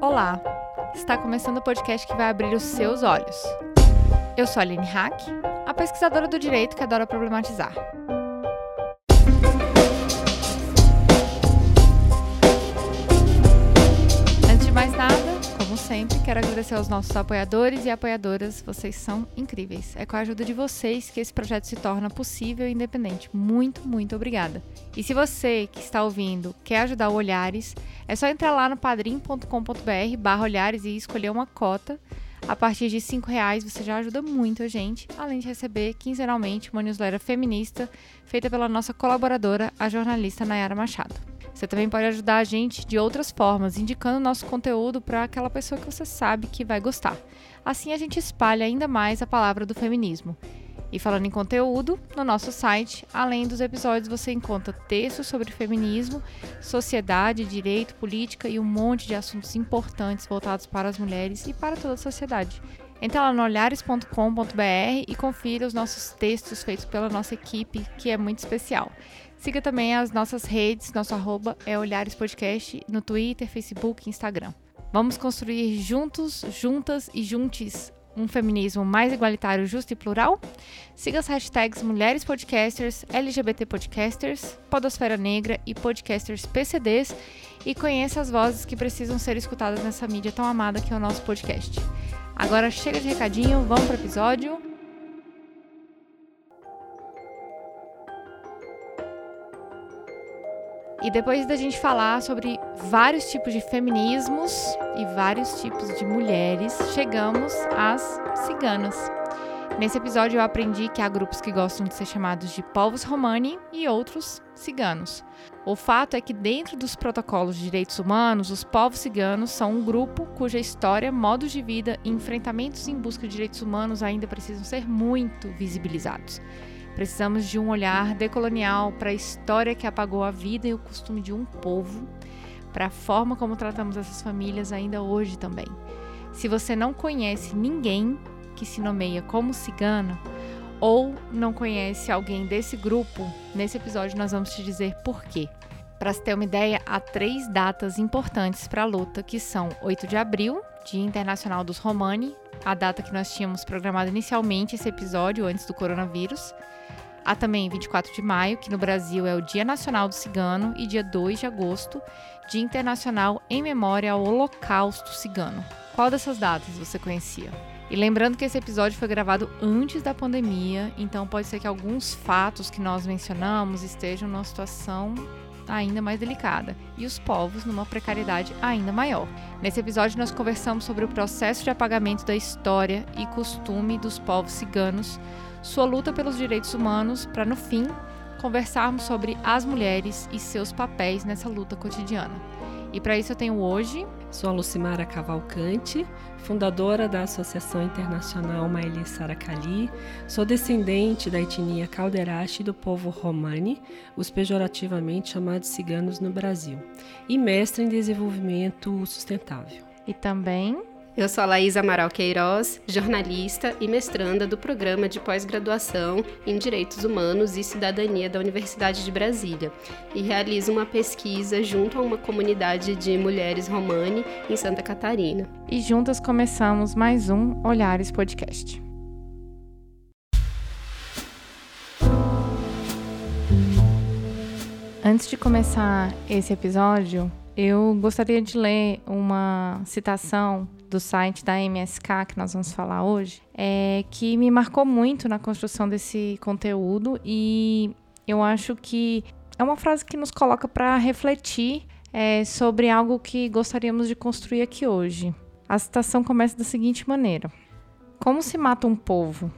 Olá! Está começando o podcast que vai abrir os seus olhos. Eu sou a Aline Hack, a pesquisadora do direito que adora problematizar. Sempre, quero agradecer aos nossos apoiadores e apoiadoras. Vocês são incríveis. É com a ajuda de vocês que esse projeto se torna possível e independente. Muito, muito obrigada. E se você que está ouvindo quer ajudar o Olhares, é só entrar lá no padrim.com.br barra Olhares e escolher uma cota. A partir de R$ reais você já ajuda muito a gente, além de receber quinzenalmente uma newsletter feminista feita pela nossa colaboradora, a jornalista Nayara Machado. Você também pode ajudar a gente de outras formas, indicando nosso conteúdo para aquela pessoa que você sabe que vai gostar. Assim a gente espalha ainda mais a palavra do feminismo. E falando em conteúdo, no nosso site, além dos episódios, você encontra textos sobre feminismo, sociedade, direito, política e um monte de assuntos importantes voltados para as mulheres e para toda a sociedade. Entra lá no olhares.com.br e confira os nossos textos feitos pela nossa equipe, que é muito especial. Siga também as nossas redes, nosso arroba é Olhares Podcast no Twitter, Facebook Instagram. Vamos construir juntos, juntas e juntes um feminismo mais igualitário, justo e plural? Siga as hashtags Mulheres Podcasters, LGBT Podcasters, Podosfera Negra e Podcasters PCDs e conheça as vozes que precisam ser escutadas nessa mídia tão amada que é o nosso podcast. Agora chega de recadinho, vamos para o episódio. E depois da gente falar sobre vários tipos de feminismos e vários tipos de mulheres, chegamos às ciganas. Nesse episódio eu aprendi que há grupos que gostam de ser chamados de povos romani e outros ciganos. O fato é que dentro dos protocolos de direitos humanos, os povos ciganos são um grupo cuja história, modos de vida e enfrentamentos em busca de direitos humanos ainda precisam ser muito visibilizados. Precisamos de um olhar decolonial para a história que apagou a vida e o costume de um povo, para a forma como tratamos essas famílias ainda hoje também. Se você não conhece ninguém que se nomeia como cigano, ou não conhece alguém desse grupo, nesse episódio nós vamos te dizer por quê. Para se ter uma ideia, há três datas importantes para a luta, que são 8 de abril, Dia Internacional dos Romani, a data que nós tínhamos programado inicialmente esse episódio antes do coronavírus. Há também 24 de maio, que no Brasil é o Dia Nacional do Cigano, e dia 2 de agosto, Dia Internacional em memória ao Holocausto Cigano. Qual dessas datas você conhecia? E lembrando que esse episódio foi gravado antes da pandemia, então pode ser que alguns fatos que nós mencionamos estejam numa situação ainda mais delicada e os povos numa precariedade ainda maior. Nesse episódio, nós conversamos sobre o processo de apagamento da história e costume dos povos ciganos sua luta pelos direitos humanos, para no fim conversarmos sobre as mulheres e seus papéis nessa luta cotidiana. E para isso eu tenho hoje. Sou a Lucimara Cavalcante, fundadora da Associação Internacional Maili Saracali. Sou descendente da etnia Calderache do povo Romani, os pejorativamente chamados ciganos no Brasil, e mestre em desenvolvimento sustentável. E também eu sou a Laís Amaral Queiroz, jornalista e mestranda do programa de pós-graduação em Direitos Humanos e Cidadania da Universidade de Brasília e realizo uma pesquisa junto a uma comunidade de mulheres romani em Santa Catarina. E juntas começamos mais um Olhares Podcast. Antes de começar esse episódio, eu gostaria de ler uma citação do site da MSK que nós vamos falar hoje, é, que me marcou muito na construção desse conteúdo e eu acho que é uma frase que nos coloca para refletir é, sobre algo que gostaríamos de construir aqui hoje. A citação começa da seguinte maneira: Como se mata um povo?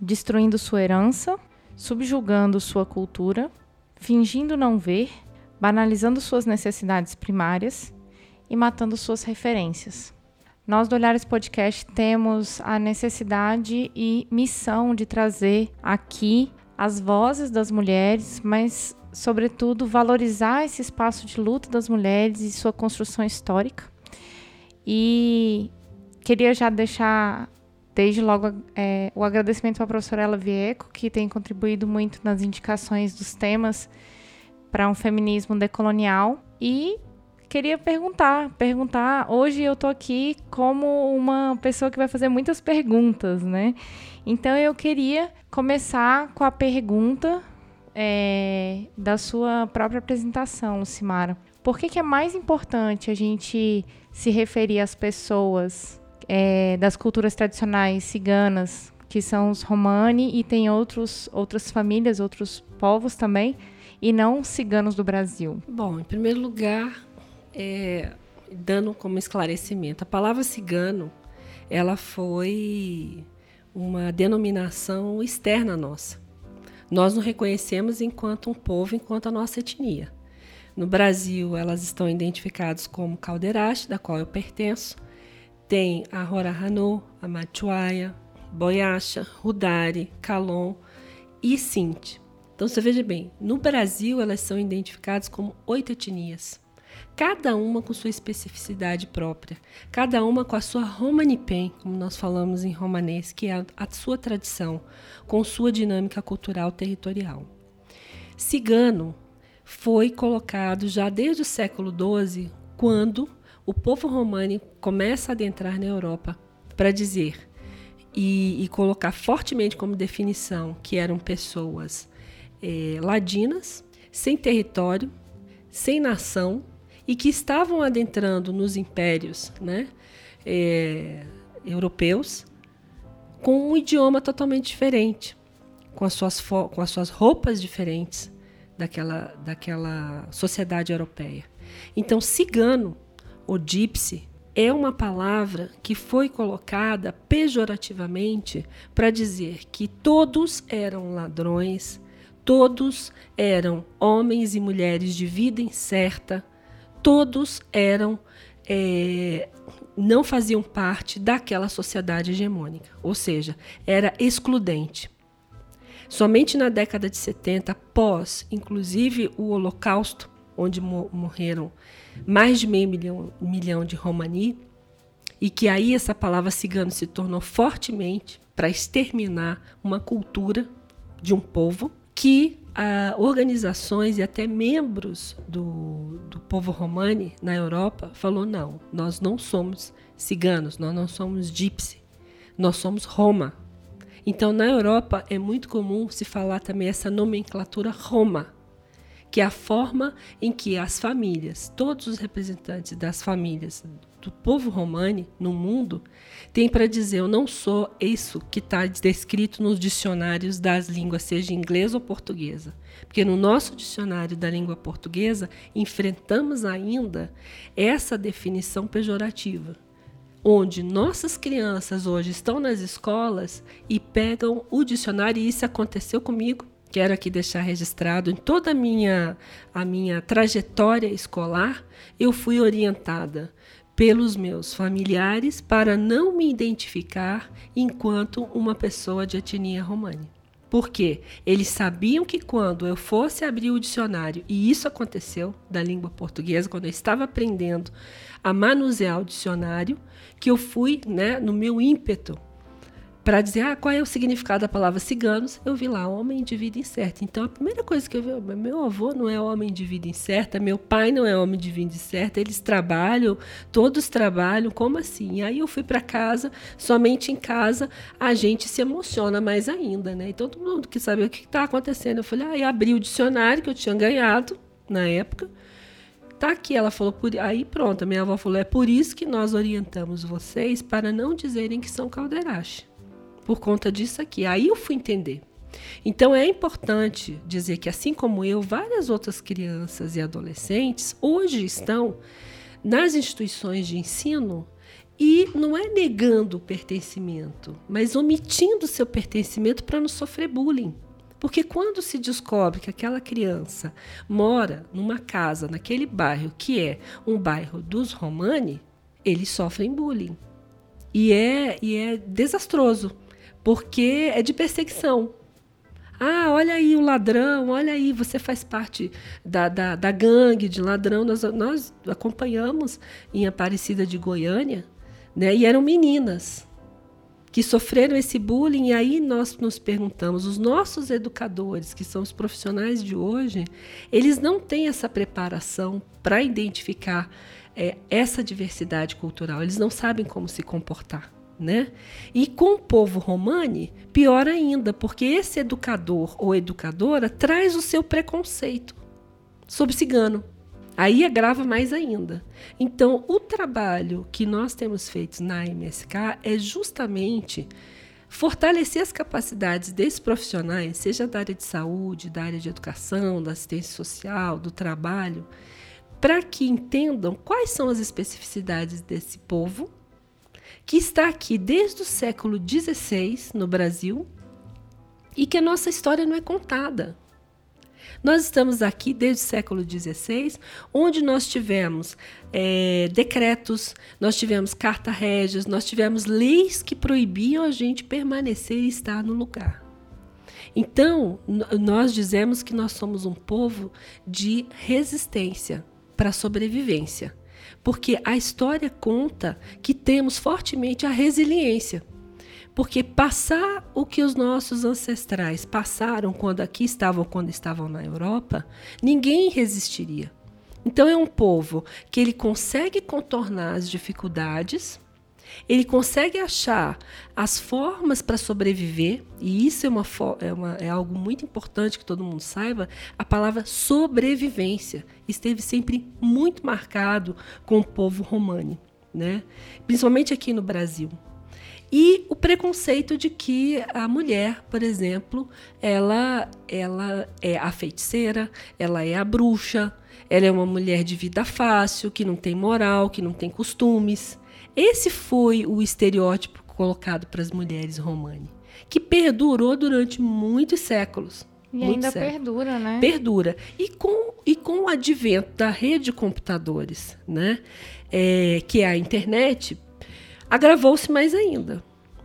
Destruindo sua herança, subjugando sua cultura, fingindo não ver, banalizando suas necessidades primárias e matando suas referências. Nós do Olhares Podcast temos a necessidade e missão de trazer aqui as vozes das mulheres, mas, sobretudo, valorizar esse espaço de luta das mulheres e sua construção histórica. E queria já deixar desde logo é, o agradecimento à professora Ela Vieco, que tem contribuído muito nas indicações dos temas para um feminismo decolonial. E queria perguntar, perguntar. Hoje eu tô aqui como uma pessoa que vai fazer muitas perguntas, né? Então eu queria começar com a pergunta é, da sua própria apresentação, Lucimara. Por que, que é mais importante a gente se referir às pessoas é, das culturas tradicionais ciganas, que são os Romani, e tem outros, outras famílias, outros povos também, e não ciganos do Brasil? Bom, em primeiro lugar, é, dando como esclarecimento, a palavra cigano, ela foi uma denominação externa nossa. Nós nos reconhecemos enquanto um povo, enquanto a nossa etnia. No Brasil, elas estão identificadas como Caldeirache, da qual eu pertenço. Tem a Rorahano, a Machuaia, Boiacha, Rudari, Calon e Sinti. Então você veja bem, no Brasil elas são identificadas como oito etnias, cada uma com sua especificidade própria, cada uma com a sua Romanipen, como nós falamos em romanês, que é a, sua tradição, com sua dinâmica cultural territorial. Cigano foi colocado já desde o século XII, quando o povo romano começa a adentrar na Europa para dizer e, e, colocar fortemente como definição que eram pessoas é, ladinas, sem território, sem nação e que estavam adentrando nos impérios né, é, europeus com um idioma totalmente diferente, com as suas, com as suas roupas diferentes, daquela, daquela sociedade europeia. Então, cigano ou gypsy é uma palavra que foi colocada pejorativamente para dizer que todos eram ladrões, todos eram homens e mulheres de vida incerta, todos eram é, não faziam parte daquela sociedade hegemônica, ou seja, era excludente. Somente na década de 70, após, inclusive, o Holocausto, onde morreram mais de meio milhão, milhão de romani, e que aí essa palavra cigano se tornou fortemente para exterminar uma cultura de um povo que ah, organizações e até membros do, do povo romani na Europa falou não, nós não somos ciganos, nós não somos gypsy, nós somos Roma, então, na Europa é muito comum se falar também essa nomenclatura Roma, que é a forma em que as famílias, todos os representantes das famílias do povo romani no mundo, têm para dizer: eu não sou isso que está descrito nos dicionários das línguas, seja inglês ou portuguesa. Porque no nosso dicionário da língua portuguesa enfrentamos ainda essa definição pejorativa onde nossas crianças hoje estão nas escolas e pegam o dicionário, e isso aconteceu comigo. Quero aqui deixar registrado em toda a minha, a minha trajetória escolar, eu fui orientada pelos meus familiares para não me identificar enquanto uma pessoa de etnia romani. Porque eles sabiam que quando eu fosse abrir o dicionário, e isso aconteceu da língua portuguesa, quando eu estava aprendendo a manusear o dicionário, que eu fui, né, no meu ímpeto para dizer ah, qual é o significado da palavra ciganos, eu vi lá homem de vida incerta. Então a primeira coisa que eu vi, meu avô não é homem de vida incerta, meu pai não é homem de vida incerta, eles trabalham, todos trabalham, como assim? E aí eu fui para casa, somente em casa a gente se emociona mais ainda, né? Então todo mundo quis saber o que está acontecendo. Eu falei, ah, e abri o dicionário que eu tinha ganhado na época. Tá aqui, ela falou, por... aí pronto, minha avó falou, é por isso que nós orientamos vocês para não dizerem que são caldeirache. Por conta disso aqui. Aí eu fui entender. Então é importante dizer que, assim como eu, várias outras crianças e adolescentes hoje estão nas instituições de ensino e não é negando o pertencimento, mas omitindo seu pertencimento para não sofrer bullying. Porque quando se descobre que aquela criança mora numa casa, naquele bairro que é um bairro dos Romani, eles sofrem bullying. E é, e é desastroso, porque é de perseguição. Ah, olha aí o ladrão, olha aí, você faz parte da, da, da gangue de ladrão. Nós, nós acompanhamos em Aparecida de Goiânia, né? E eram meninas que sofreram esse bullying, e aí nós nos perguntamos, os nossos educadores, que são os profissionais de hoje, eles não têm essa preparação para identificar é, essa diversidade cultural, eles não sabem como se comportar. Né? E com o povo romani, pior ainda, porque esse educador ou educadora traz o seu preconceito sobre cigano. Aí agrava mais ainda. Então, o trabalho que nós temos feito na MSK é justamente fortalecer as capacidades desses profissionais, seja da área de saúde, da área de educação, da assistência social, do trabalho, para que entendam quais são as especificidades desse povo, que está aqui desde o século XVI no Brasil e que a nossa história não é contada. Nós estamos aqui desde o século XVI, onde nós tivemos é, decretos, nós tivemos carta régias, nós tivemos leis que proibiam a gente permanecer e estar no lugar. Então, nós dizemos que nós somos um povo de resistência para a sobrevivência, porque a história conta que temos fortemente a resiliência. Porque passar o que os nossos ancestrais passaram quando aqui estavam, quando estavam na Europa, ninguém resistiria. Então é um povo que ele consegue contornar as dificuldades, ele consegue achar as formas para sobreviver, e isso é, uma, é, uma, é algo muito importante que todo mundo saiba. A palavra sobrevivência esteve sempre muito marcado com o povo romano, né? principalmente aqui no Brasil. E o preconceito de que a mulher, por exemplo, ela, ela é a feiticeira, ela é a bruxa, ela é uma mulher de vida fácil, que não tem moral, que não tem costumes. Esse foi o estereótipo colocado para as mulheres romani, que perdurou durante muitos séculos. E ainda séculos. perdura, né? Perdura. E com, e com o advento da rede de computadores, né? É, que é a internet, agravou-se mais ainda.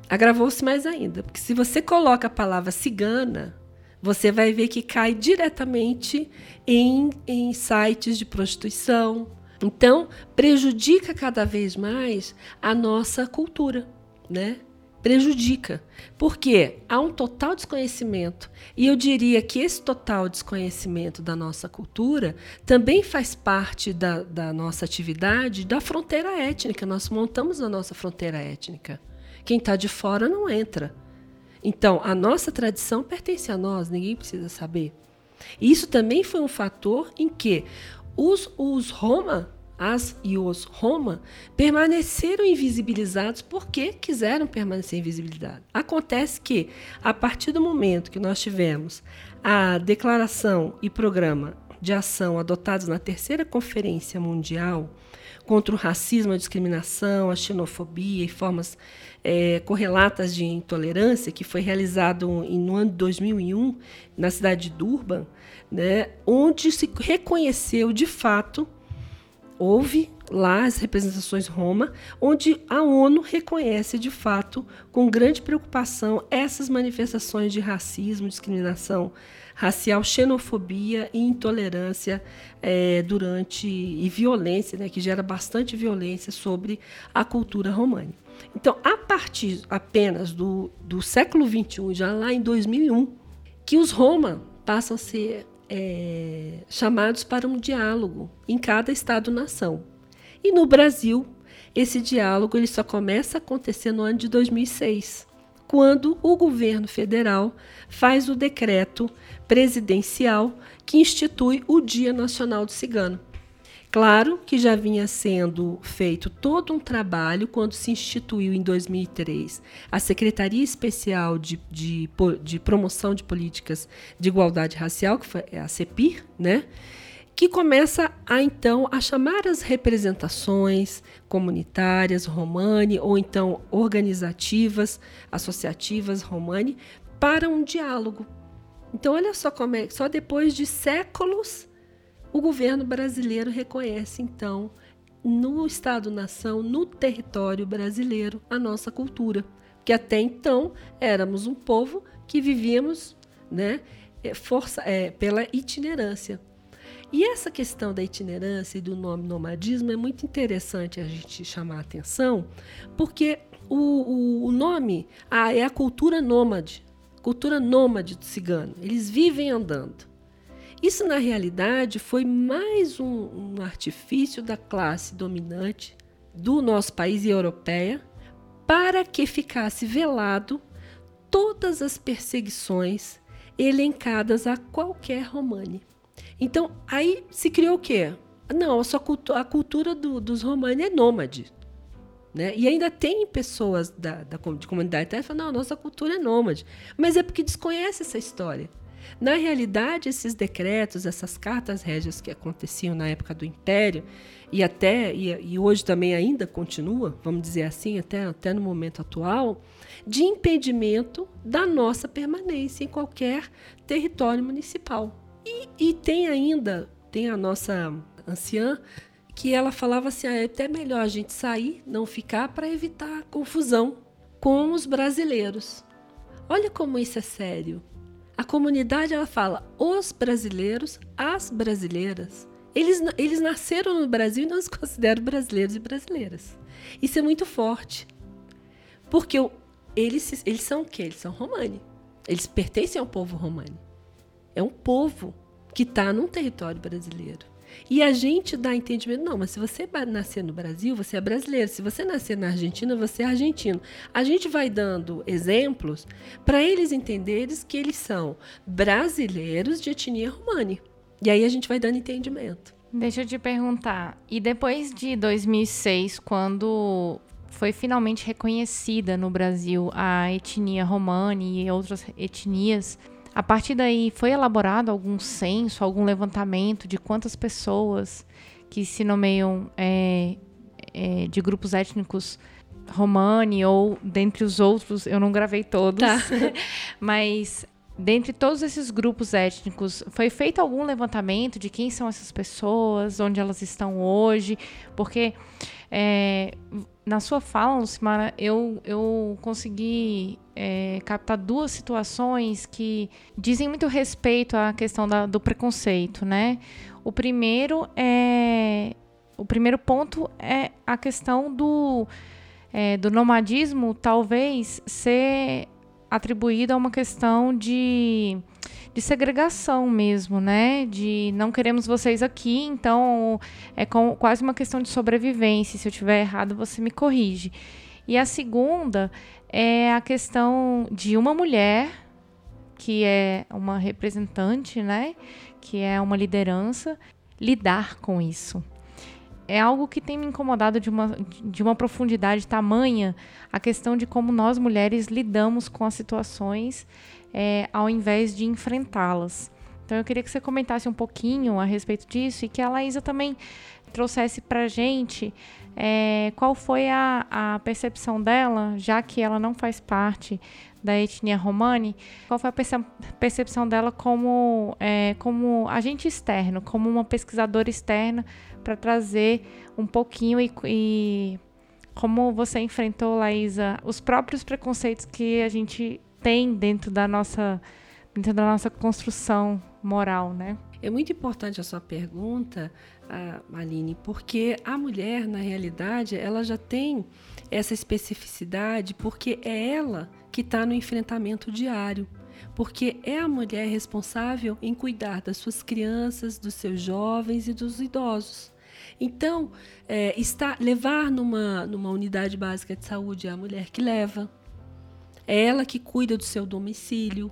Agravou-se mais ainda, porque se você coloca a palavra cigana, você vai ver que cai diretamente em, em sites de prostituição. Então, prejudica cada vez mais a nossa cultura, né? Prejudica. Porque há um total desconhecimento. E eu diria que esse total desconhecimento da nossa cultura também faz parte da, da nossa atividade da fronteira étnica. Nós montamos a nossa fronteira étnica. Quem está de fora não entra. Então, a nossa tradição pertence a nós, ninguém precisa saber. Isso também foi um fator em que os, os Roma, as e os Roma, permaneceram invisibilizados porque quiseram permanecer invisibilizados. Acontece que, a partir do momento que nós tivemos a declaração e programa de ação adotados na terceira Conferência Mundial contra o racismo, a discriminação, a xenofobia e formas é, correlatas de intolerância, que foi realizado no ano de 2001 na cidade de Durban, né, onde se reconheceu de fato, houve lá as representações Roma, onde a ONU reconhece de fato, com grande preocupação, essas manifestações de racismo, discriminação racial, xenofobia e intolerância é, durante e violência, né, que gera bastante violência sobre a cultura romana. Então, a partir apenas do, do século XXI, já lá em 2001, que os Roma passam a ser é, chamados para um diálogo em cada Estado-nação. E no Brasil, esse diálogo ele só começa a acontecer no ano de 2006, quando o governo federal faz o decreto presidencial que institui o Dia Nacional do Cigano. Claro que já vinha sendo feito todo um trabalho quando se instituiu em 2003 a Secretaria Especial de, de, de Promoção de Políticas de Igualdade Racial, que foi a CEPIR, né? que começa a então a chamar as representações comunitárias romani ou então organizativas, associativas romani para um diálogo. Então olha só como é, só depois de séculos o governo brasileiro reconhece, então, no Estado-nação, no território brasileiro, a nossa cultura. Que até então éramos um povo que vivíamos né, é, força, é, pela itinerância. E essa questão da itinerância e do nome nomadismo é muito interessante a gente chamar a atenção, porque o, o, o nome ah, é a cultura nômade, cultura nômade do cigano. Eles vivem andando. Isso, na realidade, foi mais um, um artifício da classe dominante do nosso país e europeia para que ficasse velado todas as perseguições elencadas a qualquer romani. Então, aí se criou o quê? Não, a, cultura, a cultura do, dos romani é nômade. Né? E ainda tem pessoas da, da de comunidade que falam, não, nossa cultura é nômade. Mas é porque desconhece essa história. Na realidade, esses decretos, essas cartas régias que aconteciam na época do Império, e até e, e, hoje também ainda continua, vamos dizer assim, até, até no momento atual, de impedimento da nossa permanência em qualquer território municipal. E, e tem ainda, tem a nossa anciã, que ela falava assim: ah, é até melhor a gente sair, não ficar, para evitar confusão com os brasileiros. Olha como isso é sério. A comunidade ela fala os brasileiros, as brasileiras. Eles, eles nasceram no Brasil e não se consideram brasileiros e brasileiras. Isso é muito forte. Porque eles, eles são o quê? Eles são romani. Eles pertencem ao povo romani. É um povo que está num território brasileiro. E a gente dá entendimento, não, mas se você nascer no Brasil, você é brasileiro. Se você nascer na Argentina, você é argentino. A gente vai dando exemplos para eles entenderem que eles são brasileiros de etnia romani. E aí a gente vai dando entendimento. Deixa eu te perguntar, e depois de 2006, quando foi finalmente reconhecida no Brasil a etnia romani e outras etnias, a partir daí, foi elaborado algum censo, algum levantamento de quantas pessoas que se nomeiam é, é, de grupos étnicos romani ou dentre os outros, eu não gravei todos, tá. mas dentre todos esses grupos étnicos, foi feito algum levantamento de quem são essas pessoas, onde elas estão hoje? Porque é, na sua fala, Lucimara, eu, eu consegui é, captar duas situações que dizem muito respeito à questão da, do preconceito, né? O primeiro é o primeiro ponto é a questão do é, do nomadismo talvez ser atribuído a uma questão de de segregação mesmo, né? De não queremos vocês aqui, então é com, quase uma questão de sobrevivência. Se eu tiver errado, você me corrige. E a segunda é a questão de uma mulher que é uma representante, né? Que é uma liderança, lidar com isso. É algo que tem me incomodado de uma, de uma profundidade tamanha a questão de como nós mulheres lidamos com as situações é, ao invés de enfrentá-las. Então eu queria que você comentasse um pouquinho a respeito disso e que a Laísa também trouxesse para gente é, qual foi a, a, percepção dela, já que ela não faz parte da etnia romani, qual foi a percepção dela como, é, como agente externo, como uma pesquisadora externa, para trazer um pouquinho e, e como você enfrentou, Laísa, os próprios preconceitos que a gente tem dentro da nossa, dentro da nossa construção moral, né? É muito importante a sua pergunta, Aline, porque a mulher, na realidade, ela já tem essa especificidade porque é ela que está no enfrentamento diário. Porque é a mulher responsável em cuidar das suas crianças, dos seus jovens e dos idosos. Então, é, está, levar numa, numa unidade básica de saúde é a mulher que leva, é ela que cuida do seu domicílio,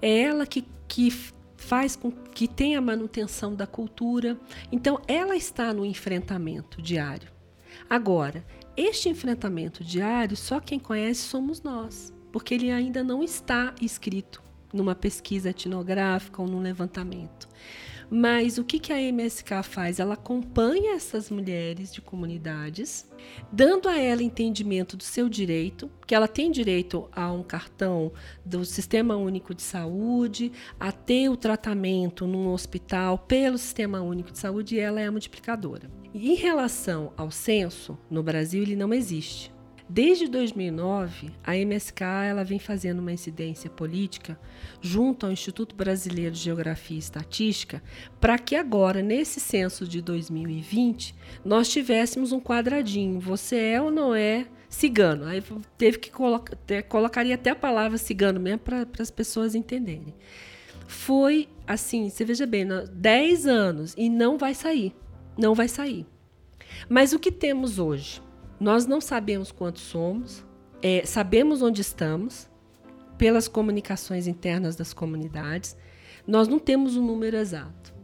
é ela que, que faz com que tenha a manutenção da cultura. Então, ela está no enfrentamento diário. Agora, este enfrentamento diário, só quem conhece somos nós, porque ele ainda não está escrito numa pesquisa etnográfica ou num levantamento. Mas o que, que a MSK faz? Ela acompanha essas mulheres de comunidades, dando a ela entendimento do seu direito, que ela tem direito a um cartão do Sistema Único de Saúde, a ter o tratamento num hospital pelo Sistema Único de Saúde e ela é a multiplicadora. Em relação ao censo, no Brasil ele não existe. Desde 2009, a MSK ela vem fazendo uma incidência política junto ao Instituto Brasileiro de Geografia e Estatística para que agora, nesse censo de 2020, nós tivéssemos um quadradinho. Você é ou não é cigano? Aí teve que colocar, colocaria até a palavra cigano mesmo para as pessoas entenderem. Foi assim, você veja bem, 10 anos e não vai sair. Não vai sair. Mas o que temos hoje? Nós não sabemos quantos somos, é, sabemos onde estamos, pelas comunicações internas das comunidades, nós não temos um número exato.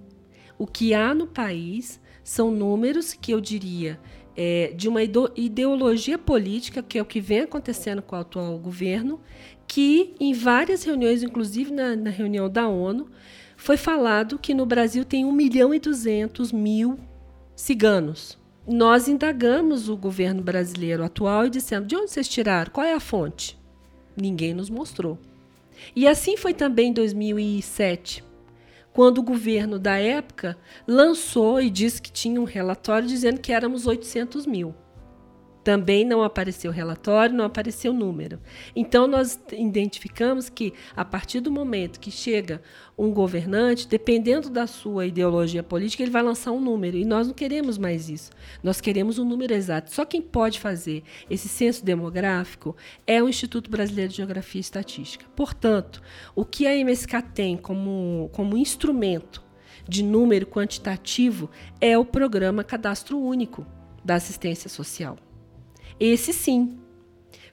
O que há no país são números que eu diria é, de uma ideologia política, que é o que vem acontecendo com o atual governo, que em várias reuniões, inclusive na, na reunião da ONU, foi falado que no Brasil tem 1 milhão e 200 mil ciganos nós indagamos o governo brasileiro atual e dissemos: de onde vocês tiraram? Qual é a fonte? Ninguém nos mostrou. E assim foi também em 2007, quando o governo da época lançou e disse que tinha um relatório dizendo que éramos 800 mil. Também não apareceu relatório, não apareceu número. Então, nós identificamos que, a partir do momento que chega um governante, dependendo da sua ideologia política, ele vai lançar um número. E nós não queremos mais isso. Nós queremos um número exato. Só quem pode fazer esse censo demográfico é o Instituto Brasileiro de Geografia e Estatística. Portanto, o que a MSK tem como, como instrumento de número quantitativo é o programa Cadastro Único da Assistência Social. Esse sim,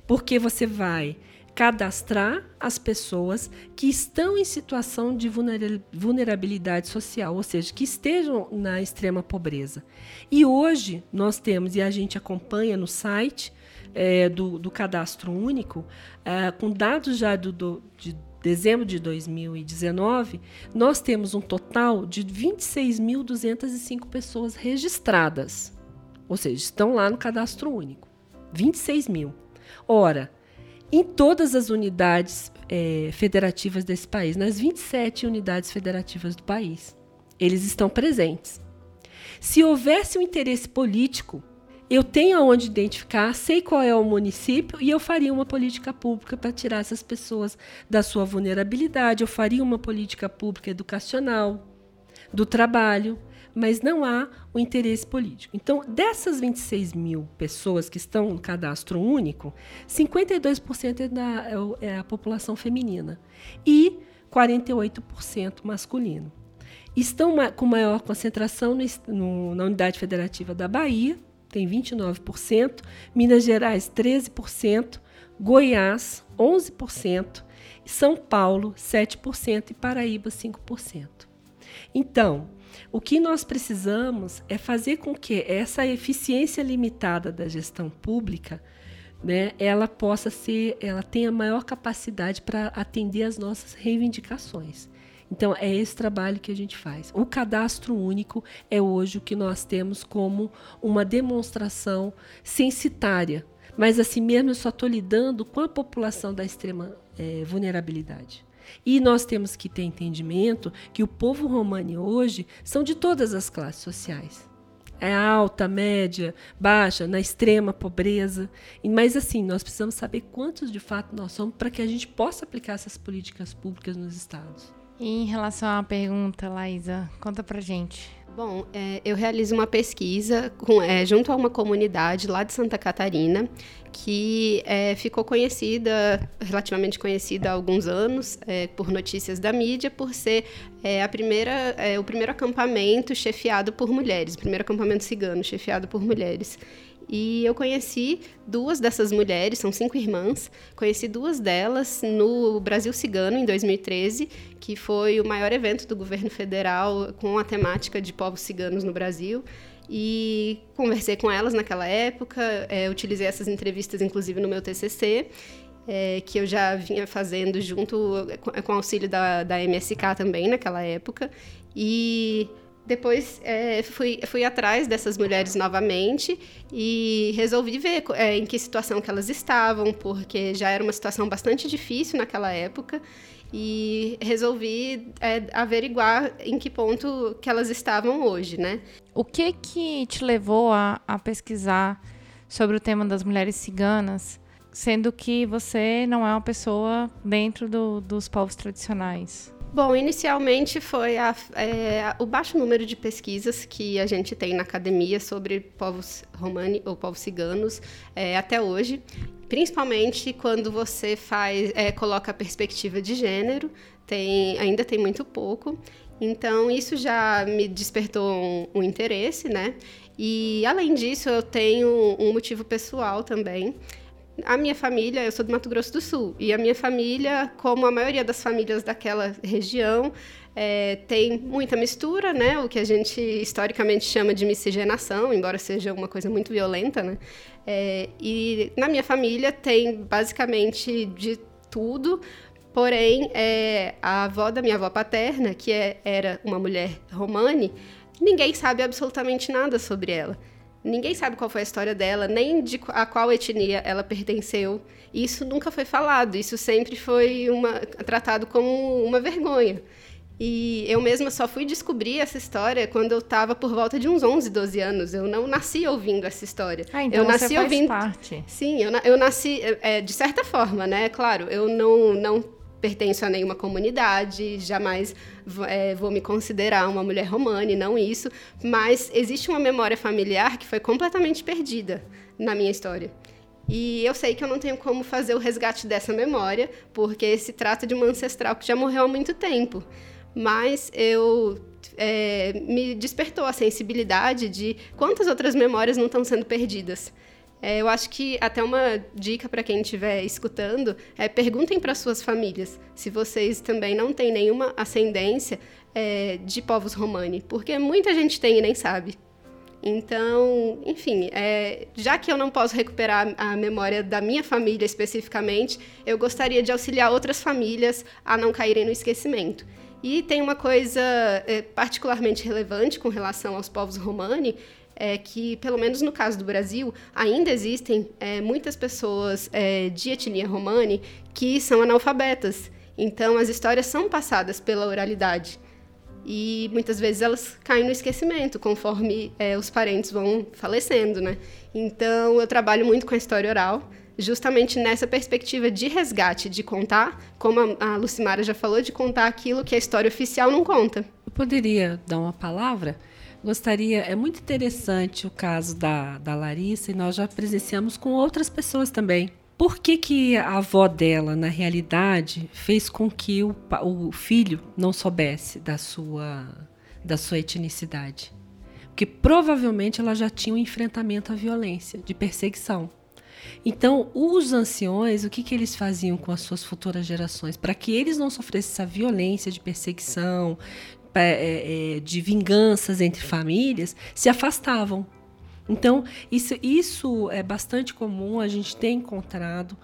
porque você vai cadastrar as pessoas que estão em situação de vulnerabilidade social, ou seja, que estejam na extrema pobreza. E hoje nós temos, e a gente acompanha no site é, do, do, Cadastro Único, é, com dados já do, do, de dezembro de 2019, nós temos um total de 26.205 pessoas registradas, ou seja, estão lá no Cadastro Único. 26 mil. Ora, em todas as unidades é, federativas desse país, nas 27 unidades federativas do país, eles estão presentes. Se houvesse um interesse político, eu tenho aonde identificar, sei qual é o município e eu faria uma política pública para tirar essas pessoas da sua vulnerabilidade, eu faria uma política pública educacional, do trabalho, mas não há o interesse político. Então, dessas 26 mil pessoas que estão no cadastro único, 52% é, da, é, é a população feminina e 48% masculino. Estão com maior concentração no, no, na unidade federativa da Bahia, tem 29%, Minas Gerais 13%, Goiás 11%, São Paulo 7% e Paraíba 5%. Então, o que nós precisamos é fazer com que essa eficiência limitada da gestão pública né, ela possa ser, ela tenha maior capacidade para atender às nossas reivindicações. Então, é esse trabalho que a gente faz. O cadastro único é hoje o que nós temos como uma demonstração censitária. Mas, assim mesmo, eu só estou lidando com a população da extrema é, vulnerabilidade. E nós temos que ter entendimento que o povo romani hoje são de todas as classes sociais. É alta, média, baixa, na extrema pobreza. Mas assim, nós precisamos saber quantos de fato nós somos para que a gente possa aplicar essas políticas públicas nos estados. Em relação à pergunta, Laísa, conta pra gente. Bom, é, eu realizo uma pesquisa com, é, junto a uma comunidade lá de Santa Catarina que é, ficou conhecida, relativamente conhecida há alguns anos, é, por notícias da mídia, por ser é, a primeira, é, o primeiro acampamento chefiado por mulheres, o primeiro acampamento cigano chefiado por mulheres. E eu conheci duas dessas mulheres, são cinco irmãs. Conheci duas delas no Brasil Cigano, em 2013, que foi o maior evento do governo federal com a temática de povos ciganos no Brasil. E conversei com elas naquela época, é, utilizei essas entrevistas, inclusive, no meu TCC. É, que eu já vinha fazendo junto com, com auxílio da, da MSK também naquela época. E depois é, fui, fui atrás dessas mulheres novamente e resolvi ver é, em que situação que elas estavam, porque já era uma situação bastante difícil naquela época e resolvi é, averiguar em que ponto que elas estavam hoje, né? O que que te levou a, a pesquisar sobre o tema das mulheres ciganas, sendo que você não é uma pessoa dentro do, dos povos tradicionais? Bom, inicialmente foi a, é, o baixo número de pesquisas que a gente tem na academia sobre povos romani ou povos ciganos é, até hoje, principalmente quando você faz é, coloca a perspectiva de gênero, tem, ainda tem muito pouco. Então isso já me despertou um, um interesse, né? E além disso, eu tenho um motivo pessoal também a minha família, eu sou do Mato Grosso do Sul, e a minha família, como a maioria das famílias daquela região, é, tem muita mistura, né? O que a gente historicamente chama de miscigenação, embora seja uma coisa muito violenta, né? É, e na minha família tem basicamente de tudo, porém é, a avó da minha avó paterna, que é, era uma mulher romani, ninguém sabe absolutamente nada sobre ela. Ninguém sabe qual foi a história dela, nem de a qual etnia ela pertenceu. Isso nunca foi falado, isso sempre foi uma, tratado como uma vergonha. E eu mesma só fui descobrir essa história quando eu estava por volta de uns 11, 12 anos. Eu não nasci ouvindo essa história. Ah, então eu nasci nasci ouvindo. parte. Sim, eu, eu nasci é, de certa forma, né? Claro, eu não, não pertenço a nenhuma comunidade, jamais é, vou me considerar uma mulher romana, não isso, mas existe uma memória familiar que foi completamente perdida na minha história. E eu sei que eu não tenho como fazer o resgate dessa memória, porque se trata de uma ancestral que já morreu há muito tempo. Mas eu é, me despertou a sensibilidade de quantas outras memórias não estão sendo perdidas. É, eu acho que até uma dica para quem estiver escutando é perguntem para suas famílias se vocês também não têm nenhuma ascendência é, de povos romani, porque muita gente tem e nem sabe. Então, enfim, é, já que eu não posso recuperar a memória da minha família especificamente, eu gostaria de auxiliar outras famílias a não caírem no esquecimento. E tem uma coisa é, particularmente relevante com relação aos povos romani, é que, pelo menos no caso do Brasil, ainda existem é, muitas pessoas é, de etnia romani que são analfabetas. Então, as histórias são passadas pela oralidade. E muitas vezes elas caem no esquecimento conforme é, os parentes vão falecendo, né? Então, eu trabalho muito com a história oral, justamente nessa perspectiva de resgate, de contar, como a, a Lucimara já falou, de contar aquilo que a história oficial não conta. Eu poderia dar uma palavra? Gostaria, é muito interessante o caso da, da Larissa e nós já presenciamos com outras pessoas também. Por que, que a avó dela, na realidade, fez com que o, o filho não soubesse da sua, da sua etnicidade? Porque provavelmente ela já tinha um enfrentamento à violência, de perseguição. Então, os anciões, o que, que eles faziam com as suas futuras gerações? Para que eles não sofressem essa violência de perseguição, é, é, de vinganças entre famílias se afastavam. Então, isso, isso é bastante comum, a gente tem encontrado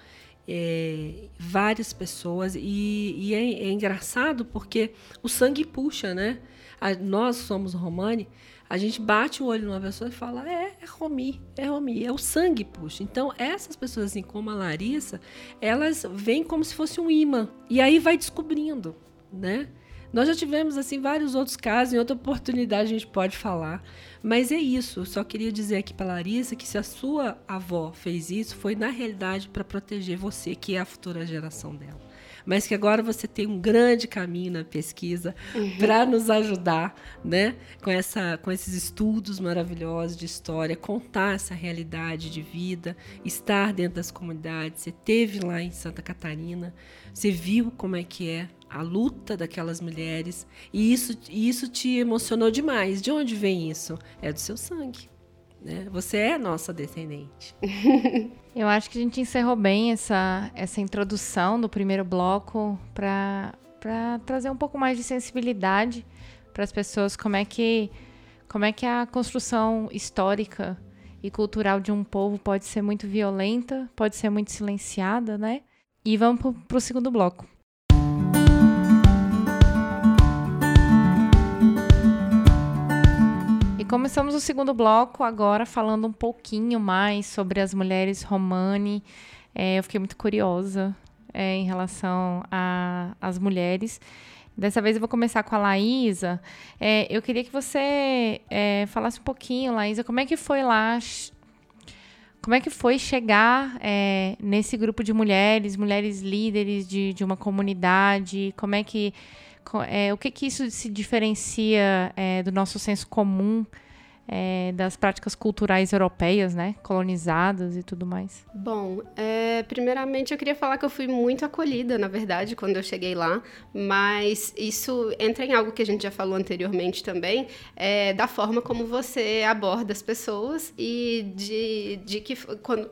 é, várias pessoas e, e é, é, engraçado porque o sangue puxa, né? A, nós somos romani, a gente bate o olho numa pessoa e fala, é, é Romi, é Romi, é o sangue puxa. Então, essas pessoas, assim como a Larissa, elas vêm como se fosse um imã. E aí vai descobrindo, né? Nós já tivemos assim vários outros casos, em outra oportunidade a gente pode falar. Mas é isso, só queria dizer aqui para Larissa que se a sua avó fez isso, foi na realidade para proteger você, que é a futura geração dela. Mas que agora você tem um grande caminho na pesquisa uhum. para nos ajudar, né, com essa com esses estudos maravilhosos de história, contar essa realidade de vida, estar dentro das comunidades. Você teve lá em Santa Catarina, você viu como é que é a luta daquelas mulheres. E isso, isso te emocionou demais. De onde vem isso? É do seu sangue. Né? Você é nossa descendente. Eu acho que a gente encerrou bem essa, essa introdução do primeiro bloco para trazer um pouco mais de sensibilidade para as pessoas como é que como é que a construção histórica e cultural de um povo pode ser muito violenta, pode ser muito silenciada, né? E vamos para o segundo bloco. Começamos o segundo bloco agora falando um pouquinho mais sobre as mulheres romani. É, eu fiquei muito curiosa é, em relação às mulheres. Dessa vez eu vou começar com a Laísa. É, eu queria que você é, falasse um pouquinho, Laísa, como é que foi lá como é que foi chegar é, nesse grupo de mulheres, mulheres líderes de, de uma comunidade? Como é que é, o que que isso se diferencia é, do nosso senso comum? É, das práticas culturais europeias, né, colonizadas e tudo mais? Bom, é, primeiramente eu queria falar que eu fui muito acolhida, na verdade, quando eu cheguei lá, mas isso entra em algo que a gente já falou anteriormente também, é, da forma como você aborda as pessoas e de, de que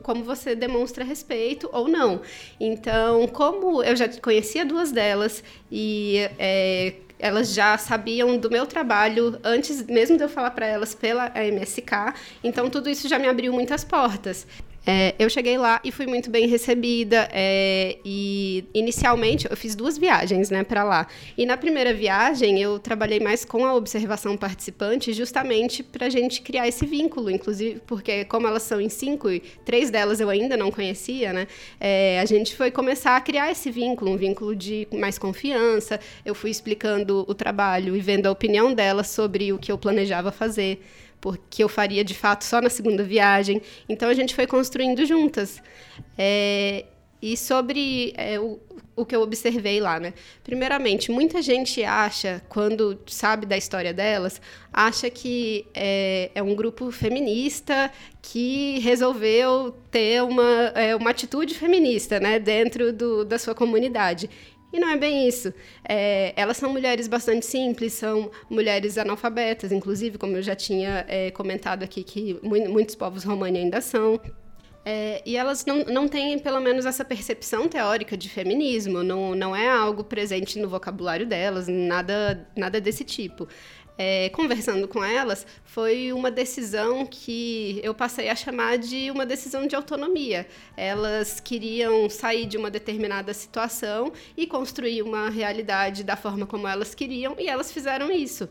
como você demonstra respeito ou não. Então, como eu já conhecia duas delas e é, elas já sabiam do meu trabalho antes mesmo de eu falar para elas pela MSK, então tudo isso já me abriu muitas portas. É, eu cheguei lá e fui muito bem recebida. É, e inicialmente eu fiz duas viagens, né, para lá. E na primeira viagem eu trabalhei mais com a observação participante, justamente para a gente criar esse vínculo, inclusive porque como elas são em cinco e três delas eu ainda não conhecia, né, é, a gente foi começar a criar esse vínculo, um vínculo de mais confiança. Eu fui explicando o trabalho e vendo a opinião delas sobre o que eu planejava fazer porque eu faria de fato só na segunda viagem. Então a gente foi construindo juntas. É, e sobre é, o, o que eu observei lá, né? Primeiramente, muita gente acha, quando sabe da história delas, acha que é, é um grupo feminista que resolveu ter uma, é, uma atitude feminista, né? Dentro do, da sua comunidade. E não é bem isso. É, elas são mulheres bastante simples, são mulheres analfabetas, inclusive, como eu já tinha é, comentado aqui, que muitos povos romani ainda são. É, e elas não, não têm, pelo menos, essa percepção teórica de feminismo, não, não é algo presente no vocabulário delas, nada, nada desse tipo é, conversando com elas, foi uma decisão que eu passei a chamar de uma decisão de autonomia. Elas queriam sair de uma determinada situação e construir uma realidade da forma como elas queriam, e elas fizeram isso.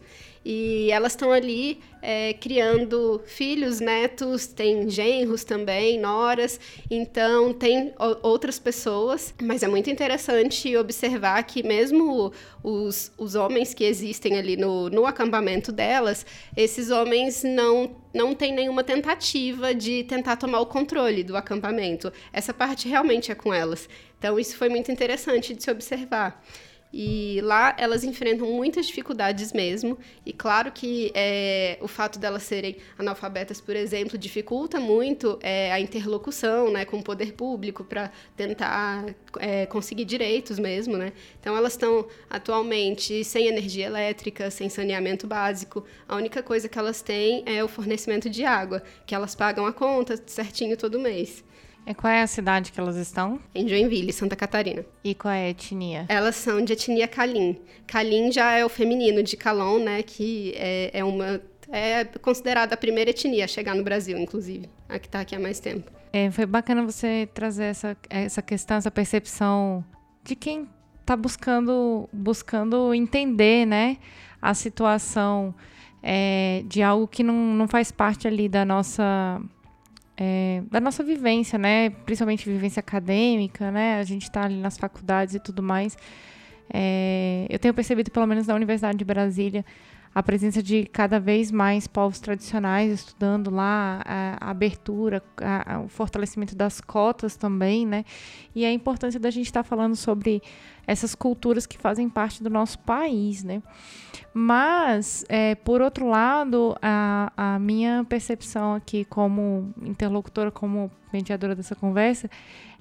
E elas estão ali é, criando filhos, netos, tem genros também, noras, então tem outras pessoas, mas é muito interessante observar que mesmo os, os homens que existem ali no, no acampamento delas, esses homens não não tem nenhuma tentativa de tentar tomar o controle do acampamento. Essa parte realmente é com elas. Então, isso foi muito interessante de se observar. E lá elas enfrentam muitas dificuldades mesmo. E claro que é, o fato delas serem analfabetas, por exemplo, dificulta muito é, a interlocução né, com o poder público para tentar é, conseguir direitos mesmo. Né? Então elas estão atualmente sem energia elétrica, sem saneamento básico. A única coisa que elas têm é o fornecimento de água, que elas pagam a conta certinho todo mês. E qual é a cidade que elas estão? Em Joinville, Santa Catarina. E qual é a etnia? Elas são de etnia Kalim. Kalim já é o feminino de Kalon, né? Que é, é uma é considerada a primeira etnia a chegar no Brasil, inclusive, a que está aqui há mais tempo. É, foi bacana você trazer essa, essa questão, essa percepção de quem está buscando, buscando entender, né, a situação é, de algo que não, não faz parte ali da nossa é, da nossa vivência, né? Principalmente vivência acadêmica, né? A gente está ali nas faculdades e tudo mais. É, eu tenho percebido, pelo menos na Universidade de Brasília, a presença de cada vez mais povos tradicionais estudando lá, a, a abertura, a, o fortalecimento das cotas também, né? E a importância da gente estar tá falando sobre essas culturas que fazem parte do nosso país, né? Mas, é, por outro lado, a, a minha percepção aqui como interlocutora, como mediadora dessa conversa,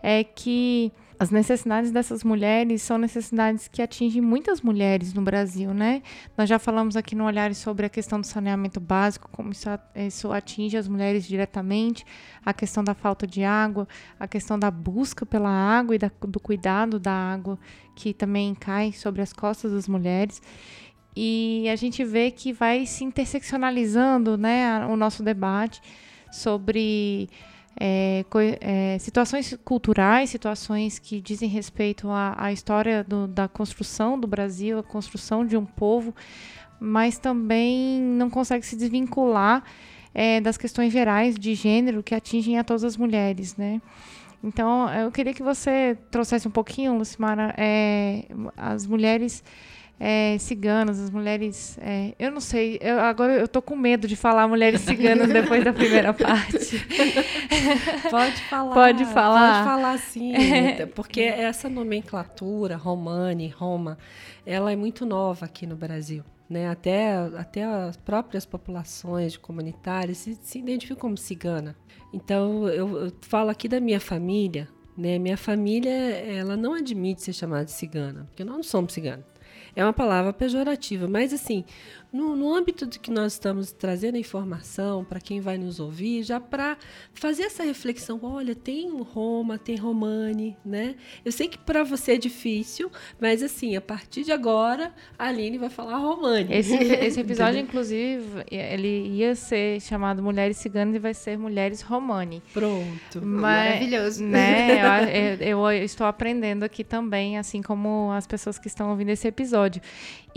é que as necessidades dessas mulheres são necessidades que atingem muitas mulheres no Brasil, né? Nós já falamos aqui no olhar sobre a questão do saneamento básico, como isso, atinge as mulheres diretamente, a questão da falta de água, a questão da busca pela água e da, do cuidado da água, que também cai sobre as costas das mulheres. E a gente vê que vai se interseccionalizando né, o nosso debate sobre é, é, situações culturais, situações que dizem respeito à, à história do, da construção do Brasil, a construção de um povo, mas também não consegue se desvincular é, das questões gerais de gênero que atingem a todas as mulheres, né? Então, eu queria que você trouxesse um pouquinho, Lucimara, é, as mulheres é, ciganas, as mulheres. É, eu não sei, eu, agora eu tô com medo de falar mulheres ciganas depois da primeira parte. Pode falar. Pode falar. Pode falar sim, Rita, porque essa nomenclatura, Romani, Roma, ela é muito nova aqui no Brasil. Né? Até, até as próprias populações comunitárias se, se identificam como cigana. Então, eu, eu falo aqui da minha família, né? Minha família, ela não admite ser chamada de cigana, porque nós não somos ciganos é uma palavra pejorativa, mas assim, no, no âmbito de que nós estamos trazendo a informação para quem vai nos ouvir, já para fazer essa reflexão, olha, tem Roma, tem Romani, né? Eu sei que para você é difícil, mas assim, a partir de agora, a Aline vai falar Romani. Esse, esse episódio, inclusive, ele ia ser chamado Mulheres Ciganas e vai ser Mulheres Romani. Pronto. Mas, Maravilhoso. Né, eu, eu, eu estou aprendendo aqui também, assim como as pessoas que estão ouvindo esse episódio.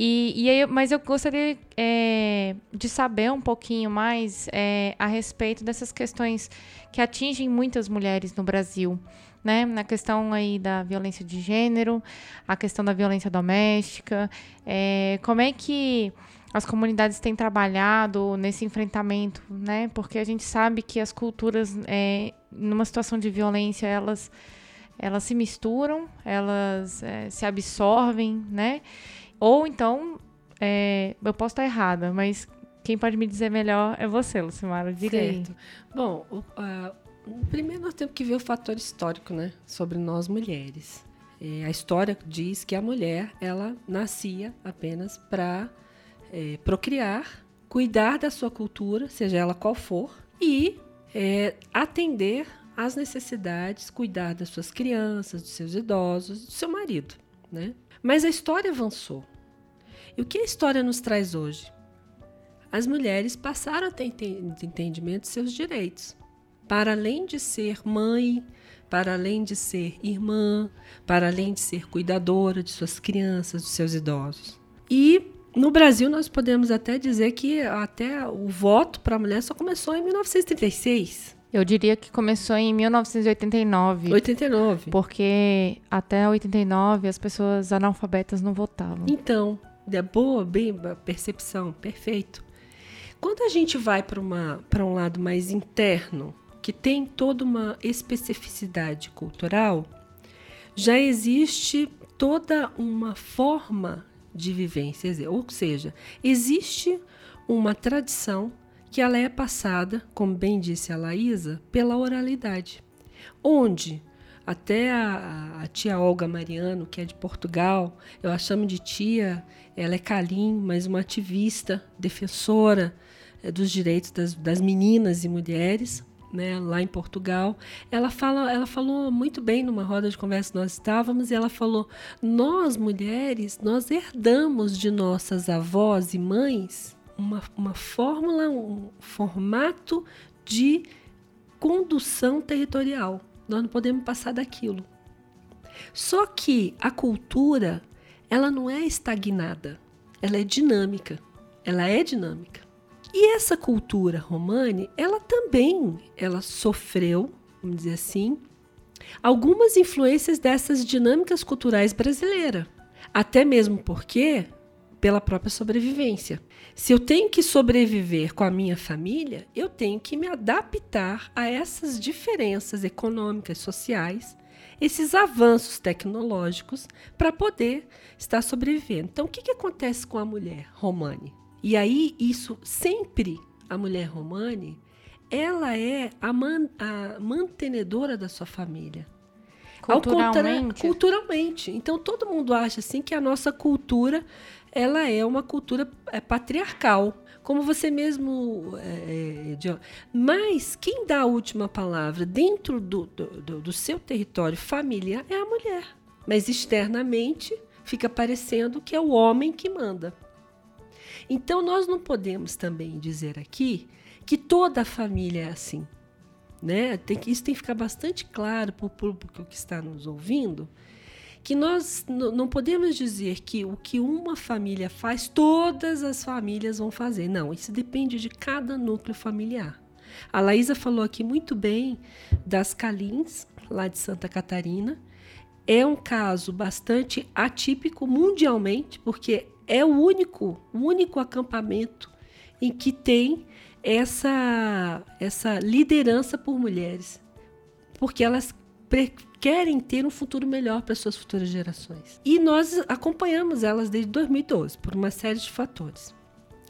E, e aí, mas eu gostaria é, de saber um pouquinho mais é, a respeito dessas questões que atingem muitas mulheres no Brasil. Né? Na questão aí da violência de gênero, a questão da violência doméstica, é, como é que as comunidades têm trabalhado nesse enfrentamento, né? Porque a gente sabe que as culturas, é, numa situação de violência, elas, elas se misturam, elas é, se absorvem, né? Ou então, é, eu posso estar errada, mas quem pode me dizer melhor é você, Lucimara. Diga certo. aí. Bom, uh, primeiro nós temos que ver o fator histórico, né? Sobre nós mulheres. É, a história diz que a mulher, ela nascia apenas para é, procriar, cuidar da sua cultura, seja ela qual for, e é, atender às necessidades, cuidar das suas crianças, dos seus idosos, do seu marido, né? Mas a história avançou. E o que a história nos traz hoje? As mulheres passaram a ter entendimento de seus direitos. Para além de ser mãe, para além de ser irmã, para além de ser cuidadora de suas crianças, dos seus idosos. E no Brasil nós podemos até dizer que até o voto para a mulher só começou em 1936. Eu diria que começou em 1989. 89. Porque até 89 as pessoas analfabetas não votavam. Então, é boa, bem, percepção, perfeito. Quando a gente vai para um lado mais interno, que tem toda uma especificidade cultural, já existe toda uma forma de vivência, ou seja, existe uma tradição que ela é passada, como bem disse a Laísa, pela oralidade, onde até a, a, tia Olga Mariano, que é de Portugal, eu a chamo de tia, ela é Calim, mas uma ativista, defensora é, dos direitos das, das meninas e mulheres, né, lá em Portugal, ela fala, ela falou muito bem numa roda de conversa que nós estávamos, e ela falou: "Nós mulheres, nós herdamos de nossas avós e mães uma, uma fórmula, um formato de condução territorial. Nós não podemos passar daquilo. Só que a cultura, ela não é estagnada, ela é dinâmica. Ela é dinâmica. E essa cultura romani, ela também, ela sofreu, vamos dizer assim, algumas influências dessas dinâmicas culturais brasileiras. Até mesmo porque pela própria sobrevivência. Se eu tenho que sobreviver com a minha família, eu tenho que me adaptar a essas diferenças econômicas, sociais, esses avanços tecnológicos para poder estar sobrevivendo. Então, o que, que acontece com a mulher romani? E aí, isso sempre, a mulher romani, ela é a, man, a mantenedora da sua família. Culturalmente? culturalmente. Então, todo mundo acha assim que a nossa cultura ela é uma cultura é, patriarcal, como você mesmo é, é mas quem dá a última palavra dentro do, do, do seu território familiar é a mulher, mas externamente fica parecendo que é o homem que manda. Então nós não podemos também dizer aqui que toda a família é assim. Né? Tem que, isso tem que ficar bastante claro para o público que está nos ouvindo, que nós não podemos dizer que o que uma família faz, todas as famílias vão fazer. Não, isso depende de cada núcleo familiar. A Laísa falou aqui muito bem das Calins, lá de Santa Catarina. é um caso bastante atípico mundialmente, porque é o único, o único acampamento em que tem essa essa liderança por mulheres, porque elas querem ter um futuro melhor para suas futuras gerações. E nós acompanhamos elas desde 2012 por uma série de fatores.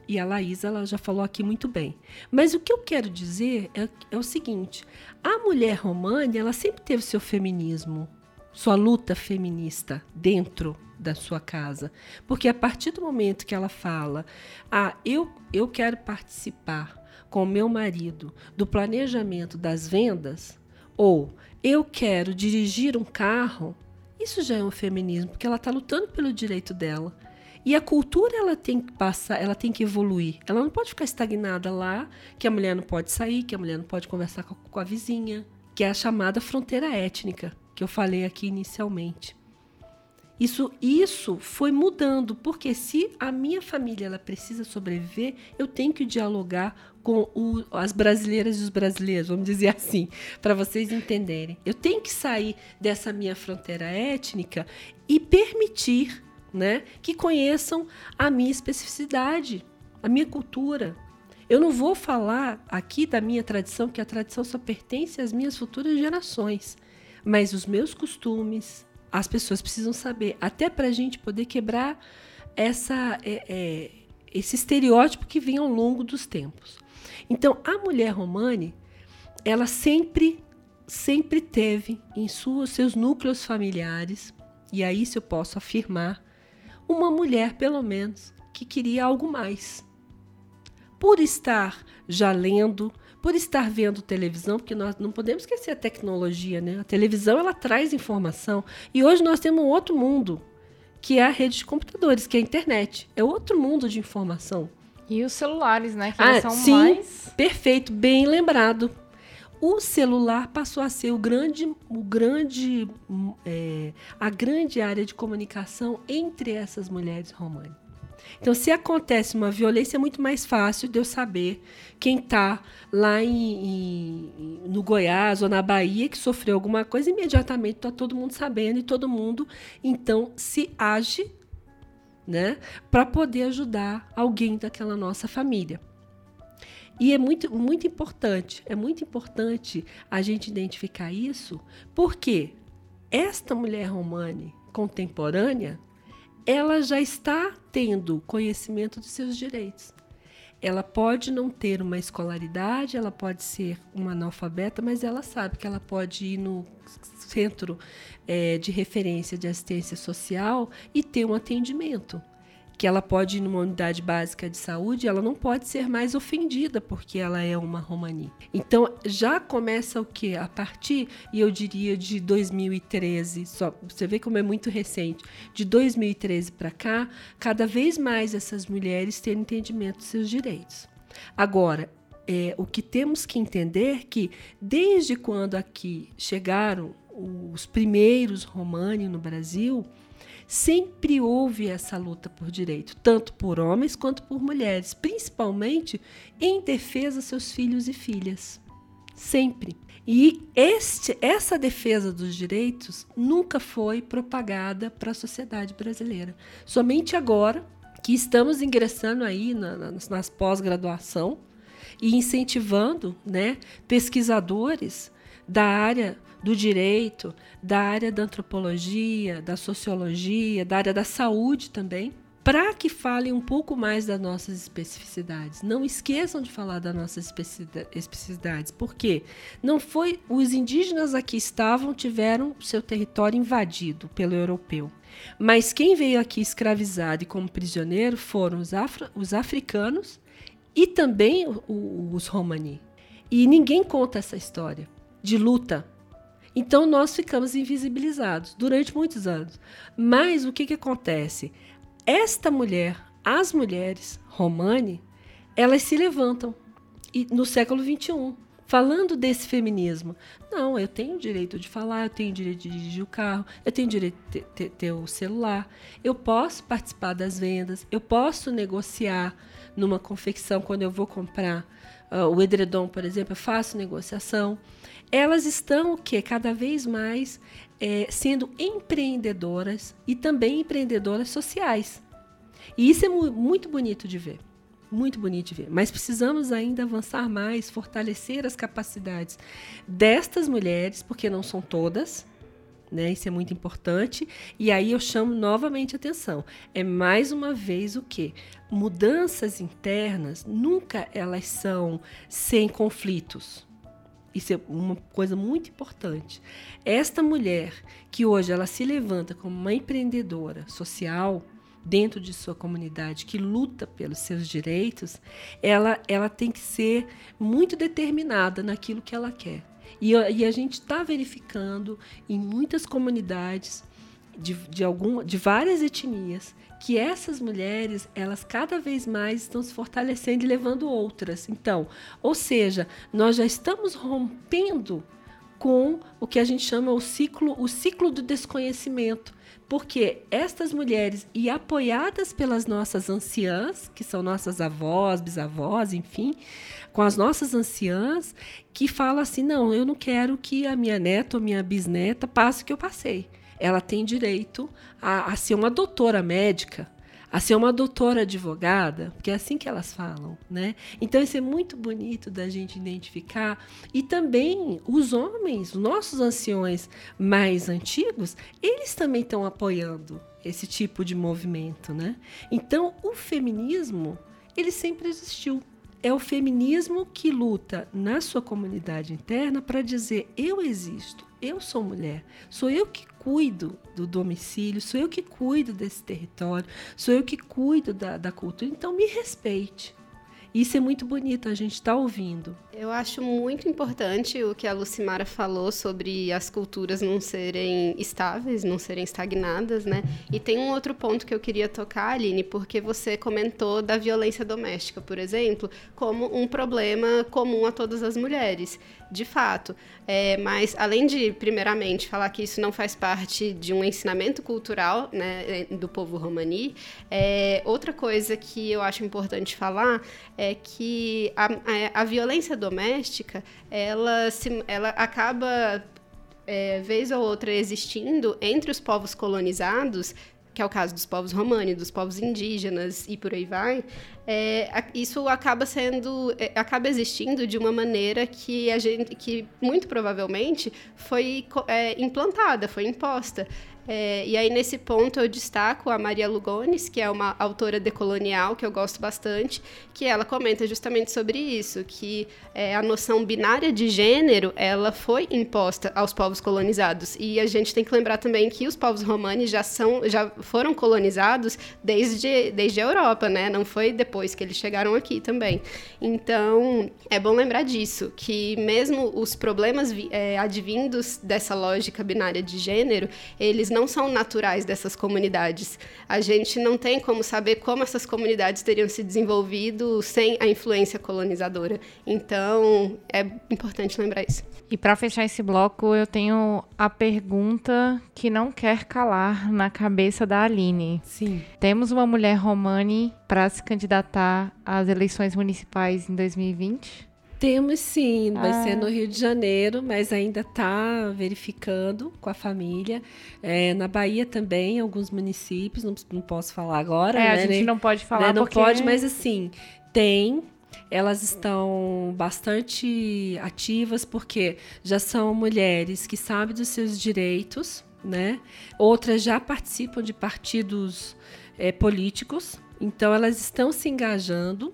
E a Laís ela já falou aqui muito bem. Mas o que eu quero dizer é, é o seguinte: a mulher romana ela sempre teve seu feminismo, sua luta feminista dentro da sua casa. Porque a partir do momento que ela fala, ah, eu, eu quero participar com meu marido do planejamento das vendas, ou eu quero dirigir um carro, isso já é um feminismo, porque ela está lutando pelo direito dela. E a cultura ela tem que passar, ela tem que evoluir. Ela não pode ficar estagnada lá, que a mulher não pode sair, que a mulher não pode conversar com a, com a vizinha, que é a chamada fronteira étnica, que eu falei aqui inicialmente. Isso, isso foi mudando, porque se a minha família ela precisa sobreviver, eu tenho que dialogar com o, as brasileiras e os brasileiros, vamos dizer assim, para vocês entenderem. Eu tenho que sair dessa minha fronteira étnica e permitir né, que conheçam a minha especificidade, a minha cultura. Eu não vou falar aqui da minha tradição, que a tradição só pertence às minhas futuras gerações, mas os meus costumes, as pessoas precisam saber, até para a gente poder quebrar essa, é, é, esse estereótipo que vem ao longo dos tempos. Então, a mulher romane, ela sempre, sempre teve em suas, seus núcleos familiares, e aí se eu posso afirmar, uma mulher, pelo menos, que queria algo mais. Por estar já lendo, por estar vendo televisão, porque nós não podemos esquecer a tecnologia, né? A televisão ela traz informação e hoje nós temos um outro mundo, que é a rede de computadores, que é a internet. É outro mundo de informação. E os celulares, né? Que ah, são sim, mais... perfeito, bem lembrado. O celular passou a ser o grande, o grande, é, a grande área de comunicação entre essas mulheres romanas. Então, se acontece uma violência, é muito mais fácil de eu saber quem está lá em, em, no Goiás ou na Bahia que sofreu alguma coisa, imediatamente está todo mundo sabendo e todo mundo, então, se age né, para poder ajudar alguém daquela nossa família. E é muito, muito importante, é muito importante a gente identificar isso, porque esta mulher romane contemporânea, ela já está tendo conhecimento dos seus direitos. Ela pode não ter uma escolaridade, ela pode ser uma analfabeta, mas ela sabe que ela pode ir no centro é, de referência de assistência social e ter um atendimento que ela pode ir numa unidade básica de saúde, ela não pode ser mais ofendida porque ela é uma romani. Então já começa o que a partir, e eu diria de 2013, só você vê como é muito recente, de 2013 para cá, cada vez mais essas mulheres têm entendimento dos seus direitos. Agora, é, o que temos que entender é que desde quando aqui chegaram os primeiros romani no Brasil, sempre houve essa luta por direito, tanto por homens quanto por mulheres, principalmente em defesa seus filhos e filhas. Sempre. E este, essa defesa dos direitos nunca foi propagada para a sociedade brasileira. Somente agora que estamos ingressando aí na, nas, nas pós-graduação e incentivando né, pesquisadores da área do direito, da área da antropologia, da sociologia, da área da saúde também, para que falem um pouco mais das nossas especificidades. Não esqueçam de falar das nossas especificidades, porque não foi os indígenas aqui estavam tiveram seu território invadido pelo europeu. Mas quem veio aqui escravizado e como prisioneiro foram os, afro, os africanos e também os romani. E ninguém conta essa história de luta então nós ficamos invisibilizados durante muitos anos. Mas o que, que acontece? Esta mulher, as mulheres romani, elas se levantam e, no século XXI, falando desse feminismo. Não, eu tenho o direito de falar, eu tenho o direito de dirigir o carro, eu tenho o direito de ter, ter, o celular, eu posso participar das vendas, eu posso negociar numa confecção quando eu vou comprar uh, o edredom, por exemplo, eu faço negociação. Elas estão o que cada vez mais é, sendo empreendedoras e também empreendedoras sociais. E isso é mu muito bonito de ver. Muito bonito de ver. Mas precisamos ainda avançar mais, fortalecer as capacidades destas mulheres, porque não são todas, né? Isso é muito importante. E aí eu chamo novamente a atenção. É mais uma vez o que? Mudanças internas nunca elas são sem conflitos. Isso é uma coisa muito importante. Esta mulher que hoje ela se levanta como uma empreendedora social dentro de sua comunidade, que luta pelos seus direitos, ela, ela tem que ser muito determinada naquilo que ela quer. E, e a gente está verificando em muitas comunidades de, de, algum, de várias etnias que essas mulheres elas cada vez mais estão se fortalecendo e levando outras. Então, ou seja, nós já estamos rompendo com o que a gente chama o ciclo, o ciclo do desconhecimento. Porque estas mulheres, e apoiadas pelas nossas anciãs, que são nossas avós, bisavós, enfim, com as nossas anciãs, que falam assim: não, eu não quero que a minha neta ou minha bisneta passe o que eu passei. Ela tem direito a, a ser uma doutora médica, a ser uma doutora advogada, porque é assim que elas falam, né? Então isso é muito bonito da gente identificar e também os homens, os nossos anciões mais antigos, eles também estão apoiando esse tipo de movimento, né? Então o feminismo ele sempre existiu. É o feminismo que luta na sua comunidade interna para dizer eu existo, eu sou mulher, sou eu que cuido do domicílio, sou eu que cuido desse território, sou eu que cuido da, da cultura, então me respeite. Isso é muito bonito, a gente está ouvindo. Eu acho muito importante o que a Lucimara falou sobre as culturas não serem estáveis, não serem estagnadas, né? E tem um outro ponto que eu queria tocar, Aline, porque você comentou da violência doméstica, por exemplo, como um problema comum a todas as mulheres. De fato. É, mas, além de, primeiramente, falar que isso não faz parte de um ensinamento cultural né, do povo romani, é, outra coisa que eu acho importante falar é que a, a, a violência doméstica doméstica, ela, se, ela acaba, é, vez ou outra, existindo entre os povos colonizados, que é o caso dos povos romani, dos povos indígenas e por aí vai, é, isso acaba sendo, é, acaba existindo de uma maneira que a gente, que muito provavelmente foi é, implantada, foi imposta. É, e aí, nesse ponto, eu destaco a Maria Lugones, que é uma autora decolonial que eu gosto bastante, que ela comenta justamente sobre isso, que é, a noção binária de gênero, ela foi imposta aos povos colonizados. E a gente tem que lembrar também que os povos romanos já, são, já foram colonizados desde, desde a Europa, né? Não foi depois que eles chegaram aqui também. Então, é bom lembrar disso, que mesmo os problemas é, advindos dessa lógica binária de gênero, eles não não são naturais dessas comunidades. A gente não tem como saber como essas comunidades teriam se desenvolvido sem a influência colonizadora. Então, é importante lembrar isso. E para fechar esse bloco, eu tenho a pergunta que não quer calar na cabeça da Aline. Sim. Temos uma mulher romani para se candidatar às eleições municipais em 2020? Temos sim, vai ah. ser no Rio de Janeiro, mas ainda está verificando com a família. É, na Bahia também, alguns municípios, não, não posso falar agora. É, né? a gente Nem, não pode falar né? Não porque... pode, mas assim, tem. Elas estão bastante ativas porque já são mulheres que sabem dos seus direitos, né? Outras já participam de partidos é, políticos, então elas estão se engajando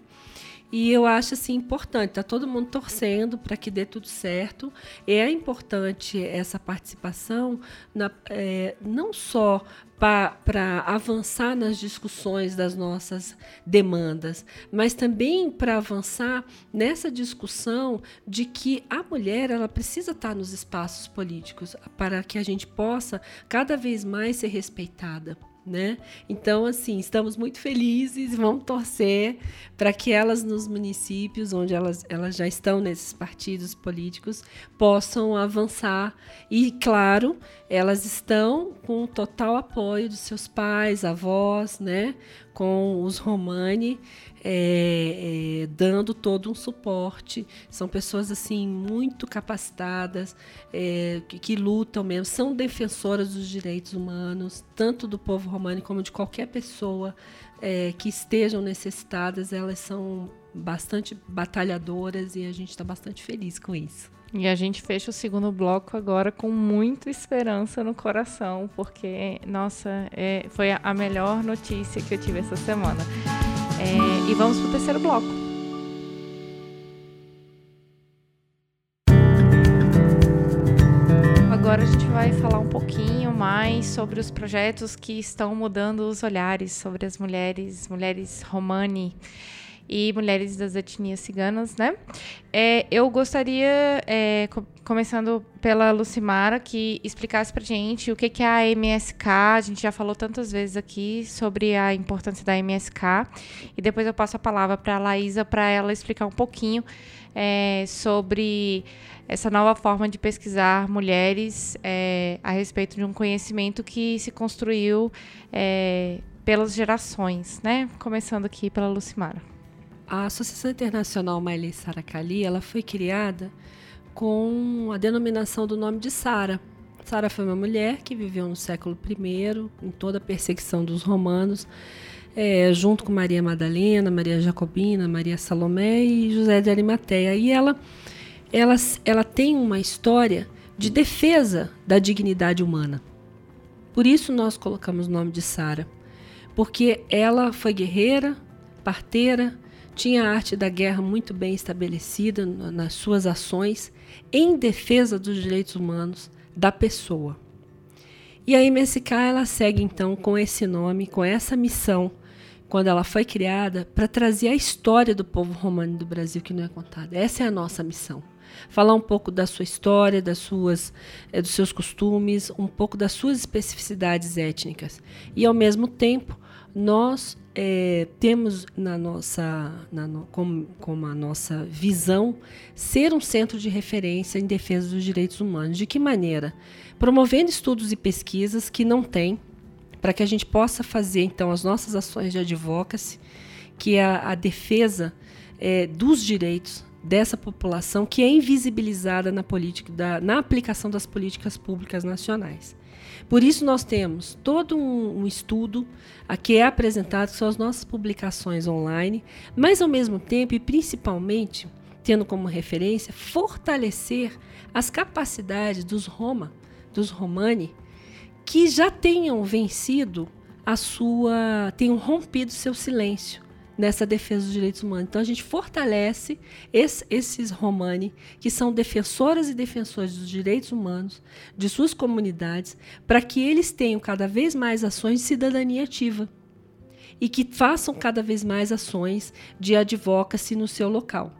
e eu acho assim importante, tá todo mundo torcendo para que dê tudo certo. É importante essa participação, na, é, não só para avançar nas discussões das nossas demandas, mas também para avançar nessa discussão de que a mulher ela precisa estar tá nos espaços políticos para que a gente possa cada vez mais ser respeitada né? Então, assim, estamos muito felizes e vamos torcer para que elas nos municípios onde elas, elas já estão nesses partidos políticos possam avançar e, claro, elas estão com total apoio dos seus pais, avós, né? Com os Romani, é, é, dando todo um suporte. São pessoas assim muito capacitadas, é, que, que, lutam mesmo, são defensoras dos direitos humanos, tanto do povo romano como de qualquer pessoa é, que estejam necessitadas. Elas são bastante batalhadoras e a gente está bastante feliz com isso. E a gente fecha o segundo bloco agora com muita esperança no coração, porque, nossa, é, foi a melhor notícia que eu tive essa semana. É, e vamos para o terceiro bloco. Agora a gente vai falar um pouquinho mais sobre os projetos que estão mudando os olhares sobre as mulheres, mulheres romani e mulheres das etnias ciganas, né? É, eu gostaria, é, co começando pela Lucimara, que explicasse pra gente o que, que é a MSK. A gente já falou tantas vezes aqui sobre a importância da MSK. E depois eu passo a palavra para a Laísa para ela explicar um pouquinho é, sobre essa nova forma de pesquisar mulheres é, a respeito de um conhecimento que se construiu é, pelas gerações, né? Começando aqui pela Lucimara. A Associação Internacional Maile Saracali, ela foi criada com a denominação do nome de Sara. Sara foi uma mulher que viveu no século I, em toda a perseguição dos romanos, é, junto com Maria Madalena, Maria Jacobina, Maria Salomé e José de Arimateia. E ela, ela, ela tem uma história de defesa da dignidade humana. Por isso nós colocamos o nome de Sara, porque ela foi guerreira, parteira, tinha a arte da guerra muito bem estabelecida nas suas ações em defesa dos direitos humanos da pessoa. E a MSK ela segue então com esse nome, com essa missão, quando ela foi criada, para trazer a história do povo romano do Brasil que não é contada. Essa é a nossa missão. Falar um pouco da sua história, das suas, é, dos seus costumes, um pouco das suas especificidades étnicas. E, ao mesmo tempo, nós é, temos na nossa, na no, como, como, a nossa visão ser um centro de referência em defesa dos direitos humanos. De que maneira? Promovendo estudos e pesquisas que não tem, para que a gente possa fazer então as nossas ações de advocacy, que é a, a defesa é, dos direitos dessa população que é invisibilizada na política, da, na aplicação das políticas públicas nacionais. Por isso nós temos todo um, um estudo que é apresentado, que são as nossas publicações online, mas ao mesmo tempo e principalmente tendo como referência fortalecer as capacidades dos Roma, dos Romani, que já tenham vencido a sua, tenham rompido seu silêncio nessa defesa dos direitos humanos. Então a gente fortalece esse, esses Romani, que são defensoras e defensores dos direitos humanos, de suas comunidades, para que eles tenham cada vez mais ações de cidadania ativa e que façam cada vez mais ações de advocacy no seu local.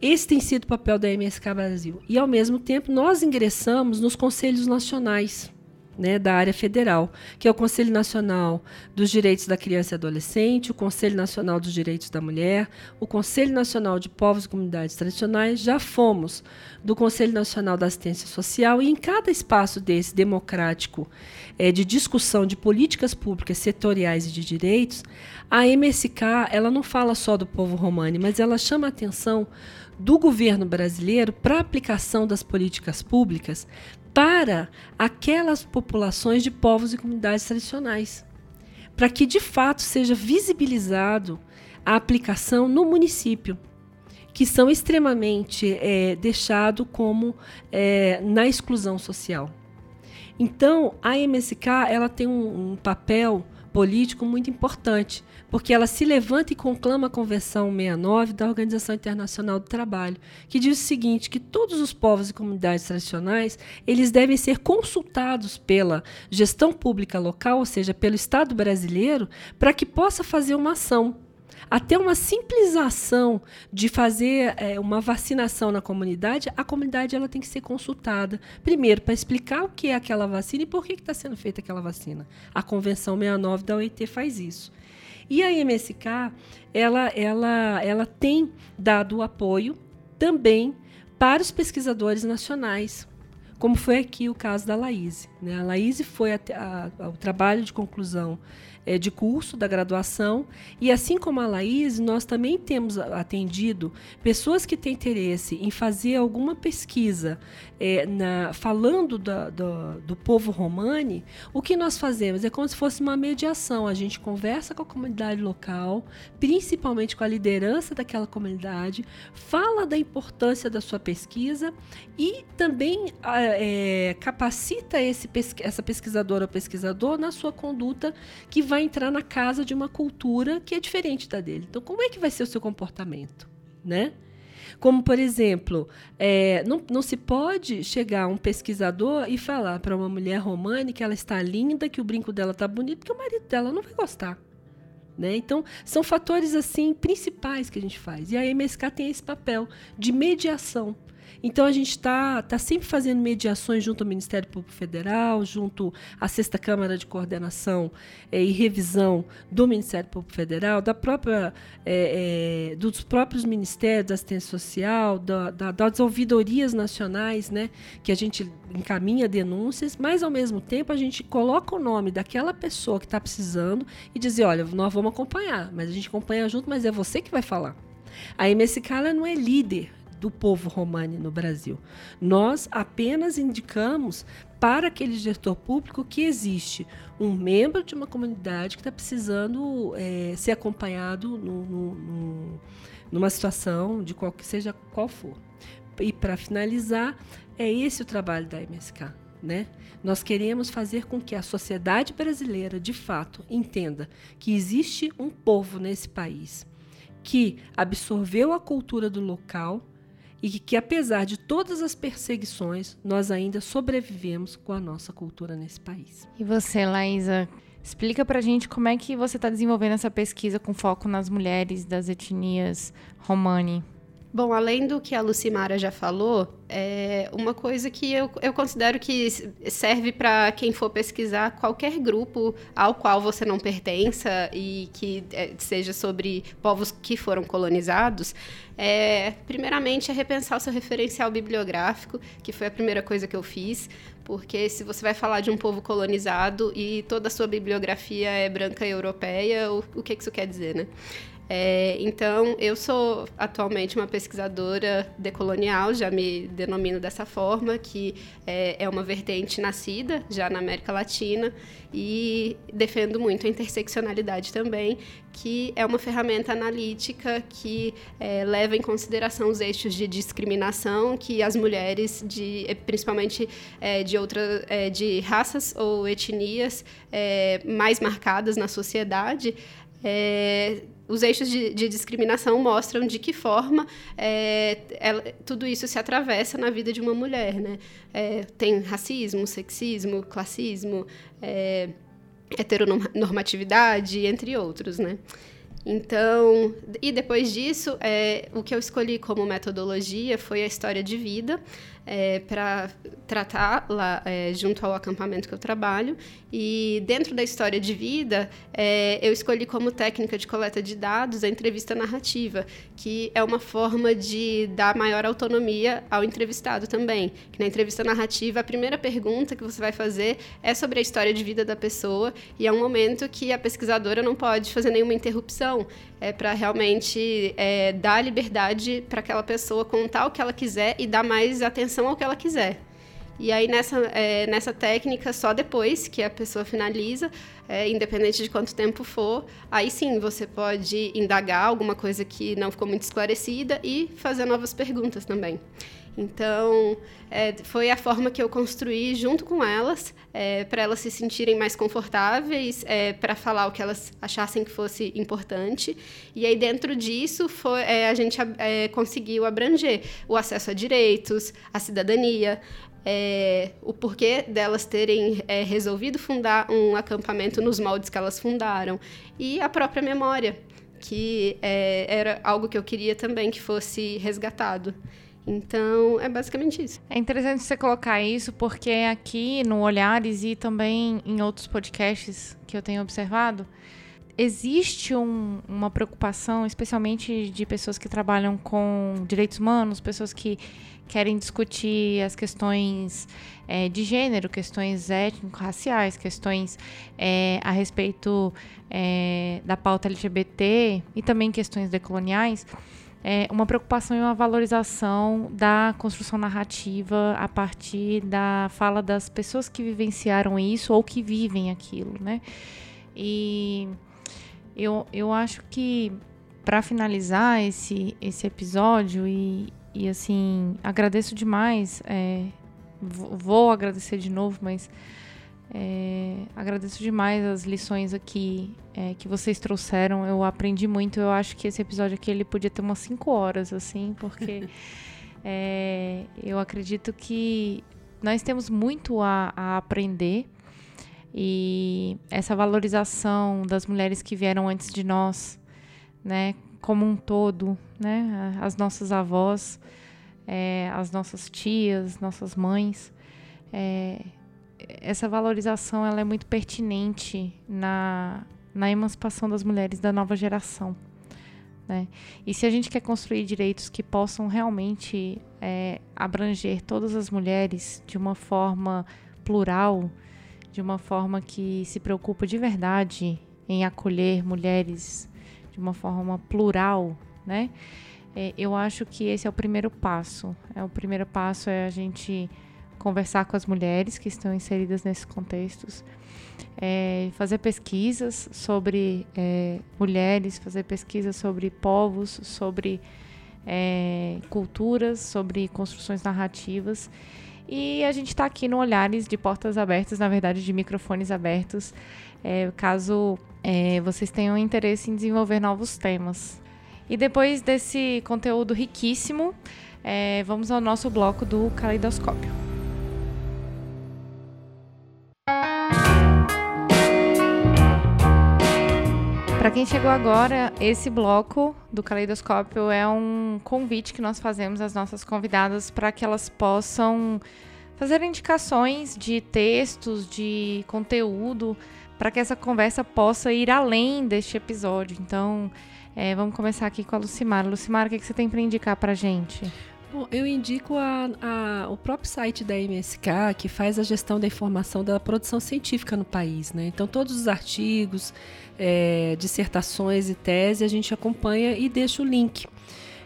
Esse tem sido o papel da MSK Brasil. E, ao mesmo tempo, nós ingressamos nos conselhos nacionais né, da área federal, que é o Conselho Nacional dos Direitos da Criança e Adolescente, o Conselho Nacional dos Direitos da Mulher, o Conselho Nacional de Povos e Comunidades Tradicionais. Já fomos do Conselho Nacional da Assistência Social e em cada espaço desse democrático é, de discussão de políticas públicas setoriais e de direitos, a MSK ela não fala só do povo romano, mas ela chama a atenção do governo brasileiro para a aplicação das políticas públicas para aquelas populações de povos e comunidades tradicionais, para que de fato seja visibilizado a aplicação no município, que são extremamente é, deixados como é, na exclusão social. Então, a MSK ela tem um, um papel político muito importante, porque ela se levanta e conclama a Convenção 69 da Organização Internacional do Trabalho, que diz o seguinte, que todos os povos e comunidades tradicionais, eles devem ser consultados pela gestão pública local, ou seja, pelo Estado brasileiro, para que possa fazer uma ação até uma simples ação de fazer é, uma vacinação na comunidade, a comunidade ela tem que ser consultada. Primeiro, para explicar o que é aquela vacina e por que está sendo feita aquela vacina. A Convenção 69 da OIT faz isso. E a MSK, ela, ela, ela tem dado apoio também para os pesquisadores nacionais como foi aqui o caso da Laís. Né? A Laís foi ao trabalho de conclusão é, de curso da graduação. E assim como a Laís, nós também temos atendido pessoas que têm interesse em fazer alguma pesquisa é, na, falando da, do, do povo romani. O que nós fazemos é como se fosse uma mediação. A gente conversa com a comunidade local, principalmente com a liderança daquela comunidade, fala da importância da sua pesquisa e também é, capacita esse, essa pesquisadora ou pesquisador na sua conduta que vai entrar na casa de uma cultura que é diferente da dele. Então, como é que vai ser o seu comportamento, né? Como, por exemplo, é, não, não se pode chegar um pesquisador e falar para uma mulher romana que ela está linda, que o brinco dela está bonito, porque o marido dela não vai gostar. Né? Então, são fatores assim principais que a gente faz. E a MSK tem esse papel de mediação então a gente está tá sempre fazendo mediações junto ao Ministério Público Federal, junto à Sexta Câmara de Coordenação é, e Revisão do Ministério Público Federal, da própria, é, é, dos próprios Ministérios da Assistência Social, da, da, das ouvidorias nacionais, né, que a gente encaminha denúncias, mas ao mesmo tempo a gente coloca o nome daquela pessoa que está precisando e dizer, olha, nós vamos acompanhar, mas a gente acompanha junto, mas é você que vai falar. A MSK não é líder do povo romani no Brasil. Nós apenas indicamos para aquele gestor público que existe um membro de uma comunidade que está precisando é, ser acompanhado no, no, no, numa situação de qual seja qual for. E para finalizar, é esse o trabalho da MSK. Né? Nós queremos fazer com que a sociedade brasileira, de fato, entenda que existe um povo nesse país que absorveu a cultura do local, e que, apesar de todas as perseguições, nós ainda sobrevivemos com a nossa cultura nesse país. E você, Laísa, explica pra gente como é que você está desenvolvendo essa pesquisa com foco nas mulheres das etnias romani. Bom, além do que a Lucimara já falou, é uma coisa que eu, eu considero que serve para quem for pesquisar qualquer grupo ao qual você não pertença e que é, seja sobre povos que foram colonizados, é, primeiramente é repensar o seu referencial bibliográfico, que foi a primeira coisa que eu fiz, porque se você vai falar de um povo colonizado e toda a sua bibliografia é branca e europeia, o, o que, isso quer dizer, né? É, então, eu sou atualmente uma pesquisadora decolonial, já me denomino dessa forma, que é, é, uma vertente nascida já na América Latina e defendo muito a interseccionalidade também, que é uma ferramenta analítica que é, leva em consideração os eixos de discriminação que as mulheres, de, principalmente é, de, outra, é, de raças ou etnias é, mais marcadas na sociedade, é, os eixos de, de, discriminação mostram de que forma é, ela, tudo isso se atravessa na vida de uma mulher. Né? É, tem racismo, sexismo, classismo, é, heteronormatividade, entre outros. Né? Então, e depois disso, é, o que eu escolhi como metodologia foi a história de vida é, para tratar lá é, junto ao acampamento que eu trabalho. E dentro da história de vida, é, eu escolhi como técnica de coleta de dados a entrevista narrativa, que é uma forma de dar maior autonomia ao entrevistado também. Que na entrevista narrativa, a primeira pergunta que você vai fazer é sobre a história de vida da pessoa e é um momento que a pesquisadora não pode fazer nenhuma interrupção. É para realmente é, dar liberdade para aquela pessoa contar o que ela quiser e dar mais atenção atenção ao que ela quiser. E aí, nessa, é, nessa técnica, só depois que a pessoa finaliza, é, independente de quanto tempo for, aí sim você pode indagar alguma coisa que não ficou muito esclarecida e fazer novas perguntas também. Então, é, foi a forma que eu construí junto com elas, é, para elas se sentirem mais confortáveis, é, para falar o que elas achassem que fosse importante. E aí, dentro disso, foi, é, a gente é, conseguiu abranger o acesso a direitos, a cidadania, é, o porquê delas terem é, resolvido fundar um acampamento nos moldes que elas fundaram e a própria memória, que é, era algo que eu queria também que fosse resgatado. Então, é basicamente isso. É interessante você colocar isso, porque aqui no Olhares e também em outros podcasts que eu tenho observado, existe um, uma preocupação, especialmente de pessoas que trabalham com direitos humanos, pessoas que querem discutir as questões é, de gênero, questões étnico-raciais, questões é, a respeito é, da pauta LGBT e também questões decoloniais, é, uma preocupação e uma valorização da construção narrativa a partir da fala das pessoas que vivenciaram isso ou que vivem aquilo, né? E eu, eu acho que para finalizar esse, esse episódio e, e assim, agradeço demais. É, vou agradecer de novo, mas é, agradeço demais as lições aqui é, que vocês trouxeram. Eu aprendi muito. Eu acho que esse episódio aqui ele podia ter umas 5 horas, assim, porque é, eu acredito que nós temos muito a, a aprender. E essa valorização das mulheres que vieram antes de nós, né, como um todo, né? As nossas avós, é, as nossas tias, nossas mães. É, essa valorização ela é muito pertinente na, na emancipação das mulheres da nova geração. Né? E se a gente quer construir direitos que possam realmente é, abranger todas as mulheres de uma forma plural, de uma forma que se preocupa de verdade em acolher mulheres de uma forma plural, né? É, eu acho que esse é o primeiro passo. É o primeiro passo é a gente conversar com as mulheres que estão inseridas nesses contextos, é, fazer pesquisas sobre é, mulheres, fazer pesquisas sobre povos, sobre é, culturas, sobre construções narrativas. E a gente está aqui no Olhares de Portas Abertas, na verdade, de microfones abertos, é, caso é, vocês tenham interesse em desenvolver novos temas. E depois desse conteúdo riquíssimo, é, vamos ao nosso bloco do Caleidoscópio. Para quem chegou agora, esse bloco do Caleidoscópio é um convite que nós fazemos às nossas convidadas para que elas possam fazer indicações de textos, de conteúdo para que essa conversa possa ir além deste episódio. Então, é, vamos começar aqui com a Lucimara. Lucimara, o que, que você tem para indicar para gente? Eu indico a, a, o próprio site da MSK, que faz a gestão da informação da produção científica no país. Né? Então, todos os artigos, é, dissertações e tese a gente acompanha e deixa o link.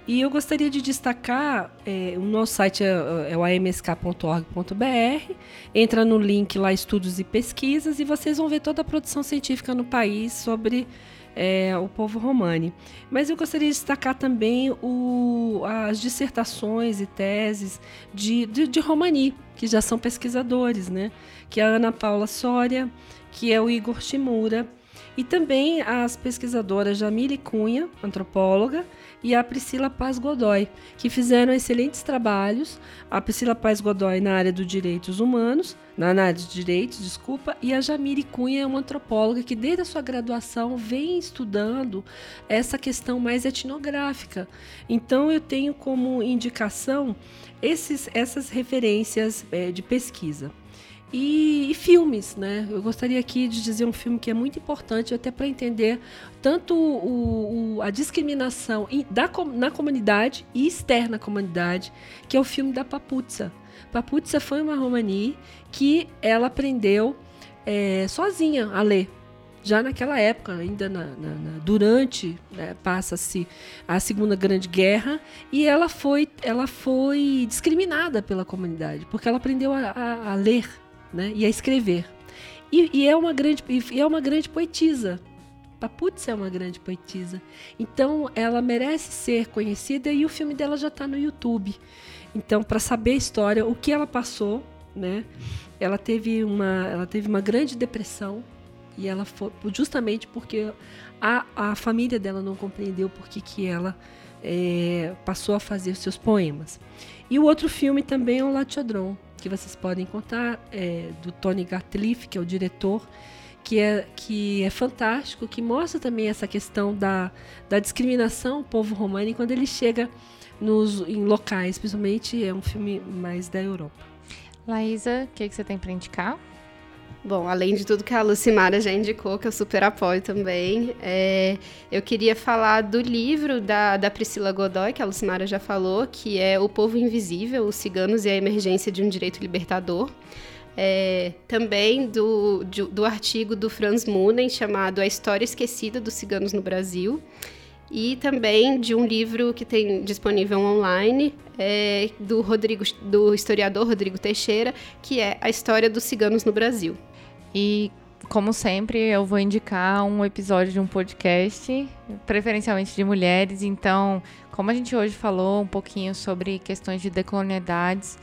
E eu gostaria de destacar, é, o nosso site é, é o amsk.org.br, entra no link lá Estudos e Pesquisas e vocês vão ver toda a produção científica no país sobre é, o povo romani. Mas eu gostaria de destacar também o, as dissertações e teses de, de, de Romani, que já são pesquisadores, né? que é a Ana Paula Soria, que é o Igor Shimura, e também as pesquisadoras Jamile Cunha, antropóloga, e a Priscila Paz Godoy, que fizeram excelentes trabalhos. A Priscila Paz Godoy na área dos direitos humanos, na área de direitos, desculpa, e a Jamile Cunha é uma antropóloga que desde a sua graduação vem estudando essa questão mais etnográfica. Então eu tenho como indicação esses, essas referências é, de pesquisa. E, e, filmes, né? Eu gostaria aqui de dizer um filme que é muito importante até para entender tanto o, o, a discriminação da, na comunidade e externa à comunidade, que é o filme da Paputsa. Paputsa foi uma romani que ela aprendeu é, sozinha a ler. Já naquela época, ainda na, na, na, durante, né, passa-se a Segunda Grande Guerra, e ela foi, ela foi discriminada pela comunidade, porque ela aprendeu a, a, a ler né? e a escrever. E, e, é uma grande, e é uma grande poetisa. Paputz é uma grande poetisa. Então ela merece ser conhecida e o filme dela já está no YouTube. Então, para saber a história, o que ela passou, né? Ela teve uma, ela teve uma grande depressão e ela foi justamente porque a, a família dela não compreendeu por que, que ela é, passou a fazer seus poemas. E o outro filme também é o Latiodron, que vocês podem encontrar é, do Tony Gatliff, que é o diretor, que é, que é fantástico, que mostra também essa questão da, da discriminação ao povo romano quando ele chega nos, em locais, principalmente é um filme mais da Europa. Laísa, o que, que você tem para indicar? Bom, além de tudo que a Lucimara já indicou, que eu super apoio também, é, eu queria falar do livro da, da Priscila Godoy, que a Lucimara já falou, que é O Povo Invisível, os Ciganos e a Emergência de um Direito Libertador. É, também do, do, artigo do Franz Munen, chamado A História Esquecida dos Ciganos no Brasil, e também de um livro que tem disponível online é, do Rodrigo do historiador Rodrigo Teixeira que é a história dos ciganos no Brasil e, como sempre, eu vou indicar um episódio de um podcast, preferencialmente de mulheres. Então, como a gente hoje falou um pouquinho sobre questões de decolonialidades,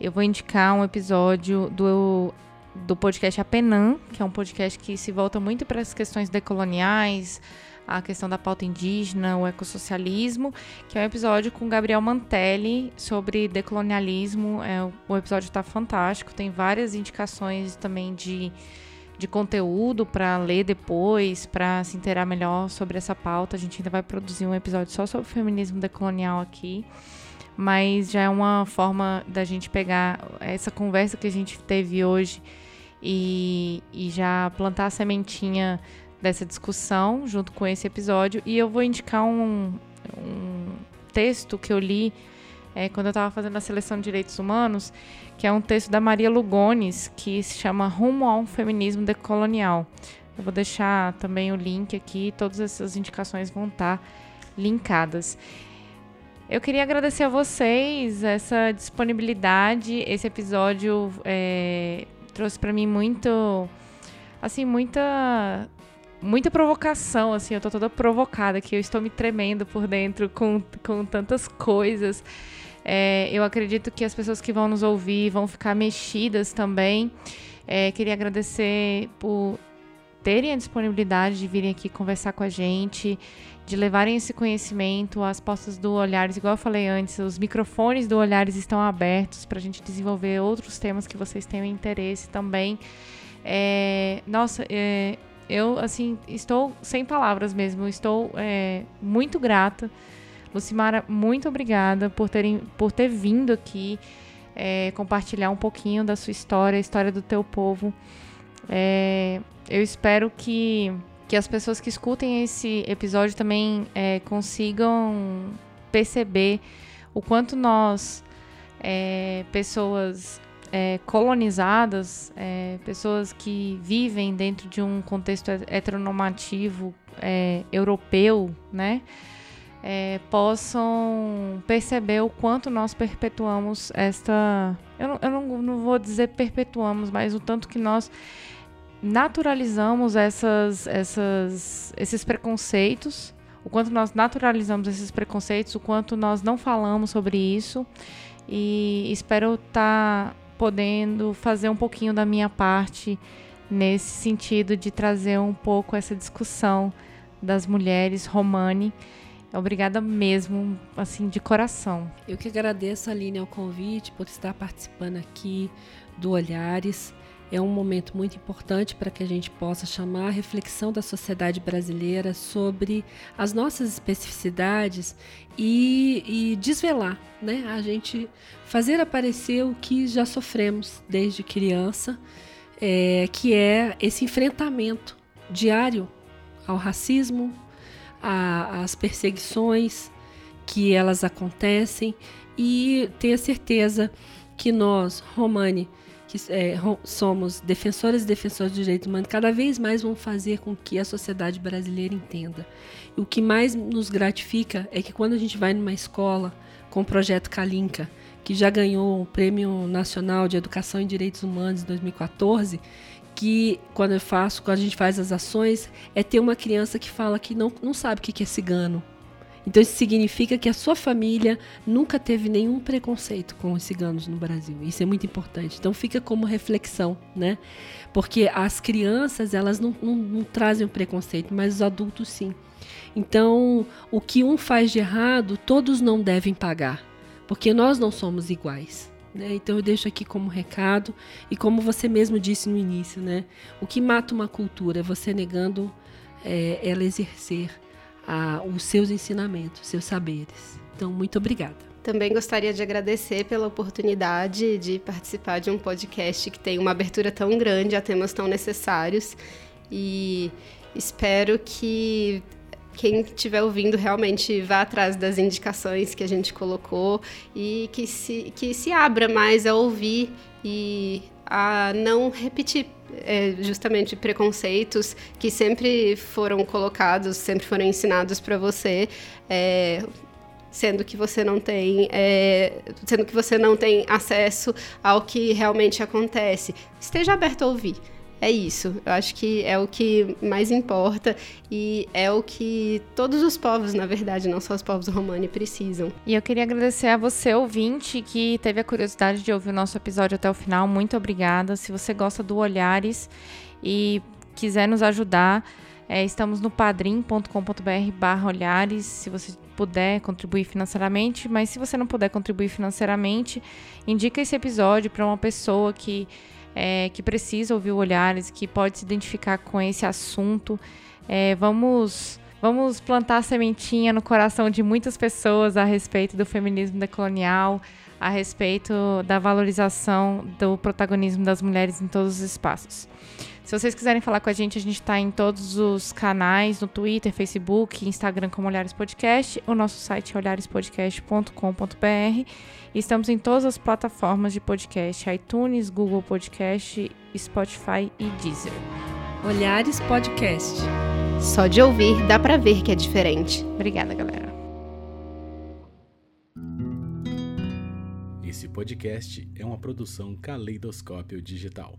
eu vou indicar um episódio do, do podcast Apenan, que é um podcast que se volta muito para as questões decoloniais, a questão da pauta indígena, o ecossocialismo, que é um episódio com Gabriel Mantelli sobre decolonialismo. É, o episódio está fantástico, tem várias indicações também de, de conteúdo para ler depois, para se inteirar melhor sobre essa pauta. A gente ainda vai produzir um episódio só sobre feminismo decolonial aqui. Mas já é uma forma da gente pegar essa conversa que a gente teve hoje e, e já plantar a sementinha dessa discussão junto com esse episódio. E eu vou indicar um, um texto que eu li é, quando eu estava fazendo a seleção de direitos humanos, que é um texto da Maria Lugones, que se chama Rumo a um Feminismo Decolonial. Eu vou deixar também o link aqui, todas essas indicações vão estar linkadas. Eu queria agradecer a vocês essa disponibilidade. Esse episódio é, trouxe para mim muito, assim, muita muita provocação, assim, eu tô toda provocada aqui, eu estou me tremendo por dentro com, com tantas coisas. É, eu acredito que as pessoas que vão nos ouvir vão ficar mexidas também. É, queria agradecer por terem a disponibilidade de virem aqui conversar com a gente, de levarem esse conhecimento às postas do Olhares. Igual eu falei antes, os microfones do Olhares estão abertos para a gente desenvolver outros temas que vocês tenham interesse também. É, nossa, é, eu, assim, estou sem palavras mesmo. Estou é, muito grata. Lucimara, muito obrigada por, terem, por ter vindo aqui é, compartilhar um pouquinho da sua história, a história do teu povo. É, eu espero que, que as pessoas que escutem esse episódio também é, consigam perceber o quanto nós, é, pessoas é, colonizadas, é, pessoas que vivem dentro de um contexto heteronormativo é, europeu, né, é, possam perceber o quanto nós perpetuamos esta. Eu, não, eu não, não vou dizer perpetuamos, mas o tanto que nós naturalizamos essas, essas, esses preconceitos, o quanto nós naturalizamos esses preconceitos, o quanto nós não falamos sobre isso. E espero estar tá podendo fazer um pouquinho da minha parte nesse sentido de trazer um pouco essa discussão das mulheres romani. Obrigada mesmo, assim, de coração. Eu que agradeço, Aline, ao convite, por estar participando aqui do Olhares. É um momento muito importante para que a gente possa chamar a reflexão da sociedade brasileira sobre as nossas especificidades e, e desvelar, né? A gente fazer aparecer o que já sofremos desde criança, é, que é esse enfrentamento diário ao racismo, às perseguições que elas acontecem e ter certeza que nós, Romani, que é, somos defensoras e defensores dos direitos humanos, cada vez mais vão fazer com que a sociedade brasileira entenda. E o que mais nos gratifica é que quando a gente vai numa escola com o projeto Kalinka, que já ganhou o Prêmio Nacional de Educação em Direitos Humanos em 2014, que quando eu faço, quando a gente faz as ações, é ter uma criança que fala que não, não sabe o que é cigano, então isso significa que a sua família nunca teve nenhum preconceito com os ciganos no Brasil. Isso é muito importante. Então fica como reflexão, né? Porque as crianças elas não, não, não trazem o preconceito, mas os adultos sim. Então o que um faz de errado, todos não devem pagar, porque nós não somos iguais. Né? Então eu deixo aqui como recado e como você mesmo disse no início, né? O que mata uma cultura é você negando é, ela exercer a, os seus ensinamentos, seus saberes. Então, muito obrigada. Também gostaria de agradecer pela oportunidade de participar de um podcast que tem uma abertura tão grande a temas tão necessários e espero que quem estiver ouvindo realmente vá atrás das indicações que a gente colocou e que se, que se abra mais a ouvir e a não repetir é, justamente preconceitos que sempre foram colocados, sempre foram ensinados para você. É, sendo que você não tem é, sendo que você não tem acesso ao que realmente acontece esteja aberto a ouvir é isso. Eu acho que é o que mais importa e é o que todos os povos, na verdade, não só os povos romani, precisam. E eu queria agradecer a você, ouvinte, que teve a curiosidade de ouvir o nosso episódio até o final. Muito obrigada. Se você gosta do Olhares e quiser nos ajudar, é, estamos no padrim.com.br barra olhares, se você puder contribuir financeiramente, mas se você não puder contribuir financeiramente, indica esse episódio para uma pessoa que é, que precisa ouvir Olhares, que pode se identificar com esse assunto. É, vamos, vamos plantar sementinha no coração de muitas pessoas a respeito do feminismo decolonial, a respeito da valorização do protagonismo das mulheres em todos os espaços. Se vocês quiserem falar com a gente, a gente está em todos os canais, no Twitter, Facebook, Instagram como Olhares Podcast. O nosso site é olharespodcast.com.br. Estamos em todas as plataformas de podcast, iTunes, Google Podcast, Spotify e Deezer. Olhares Podcast. Só de ouvir dá para ver que é diferente. Obrigada, galera. Esse podcast é uma produção Caleidoscópio Digital.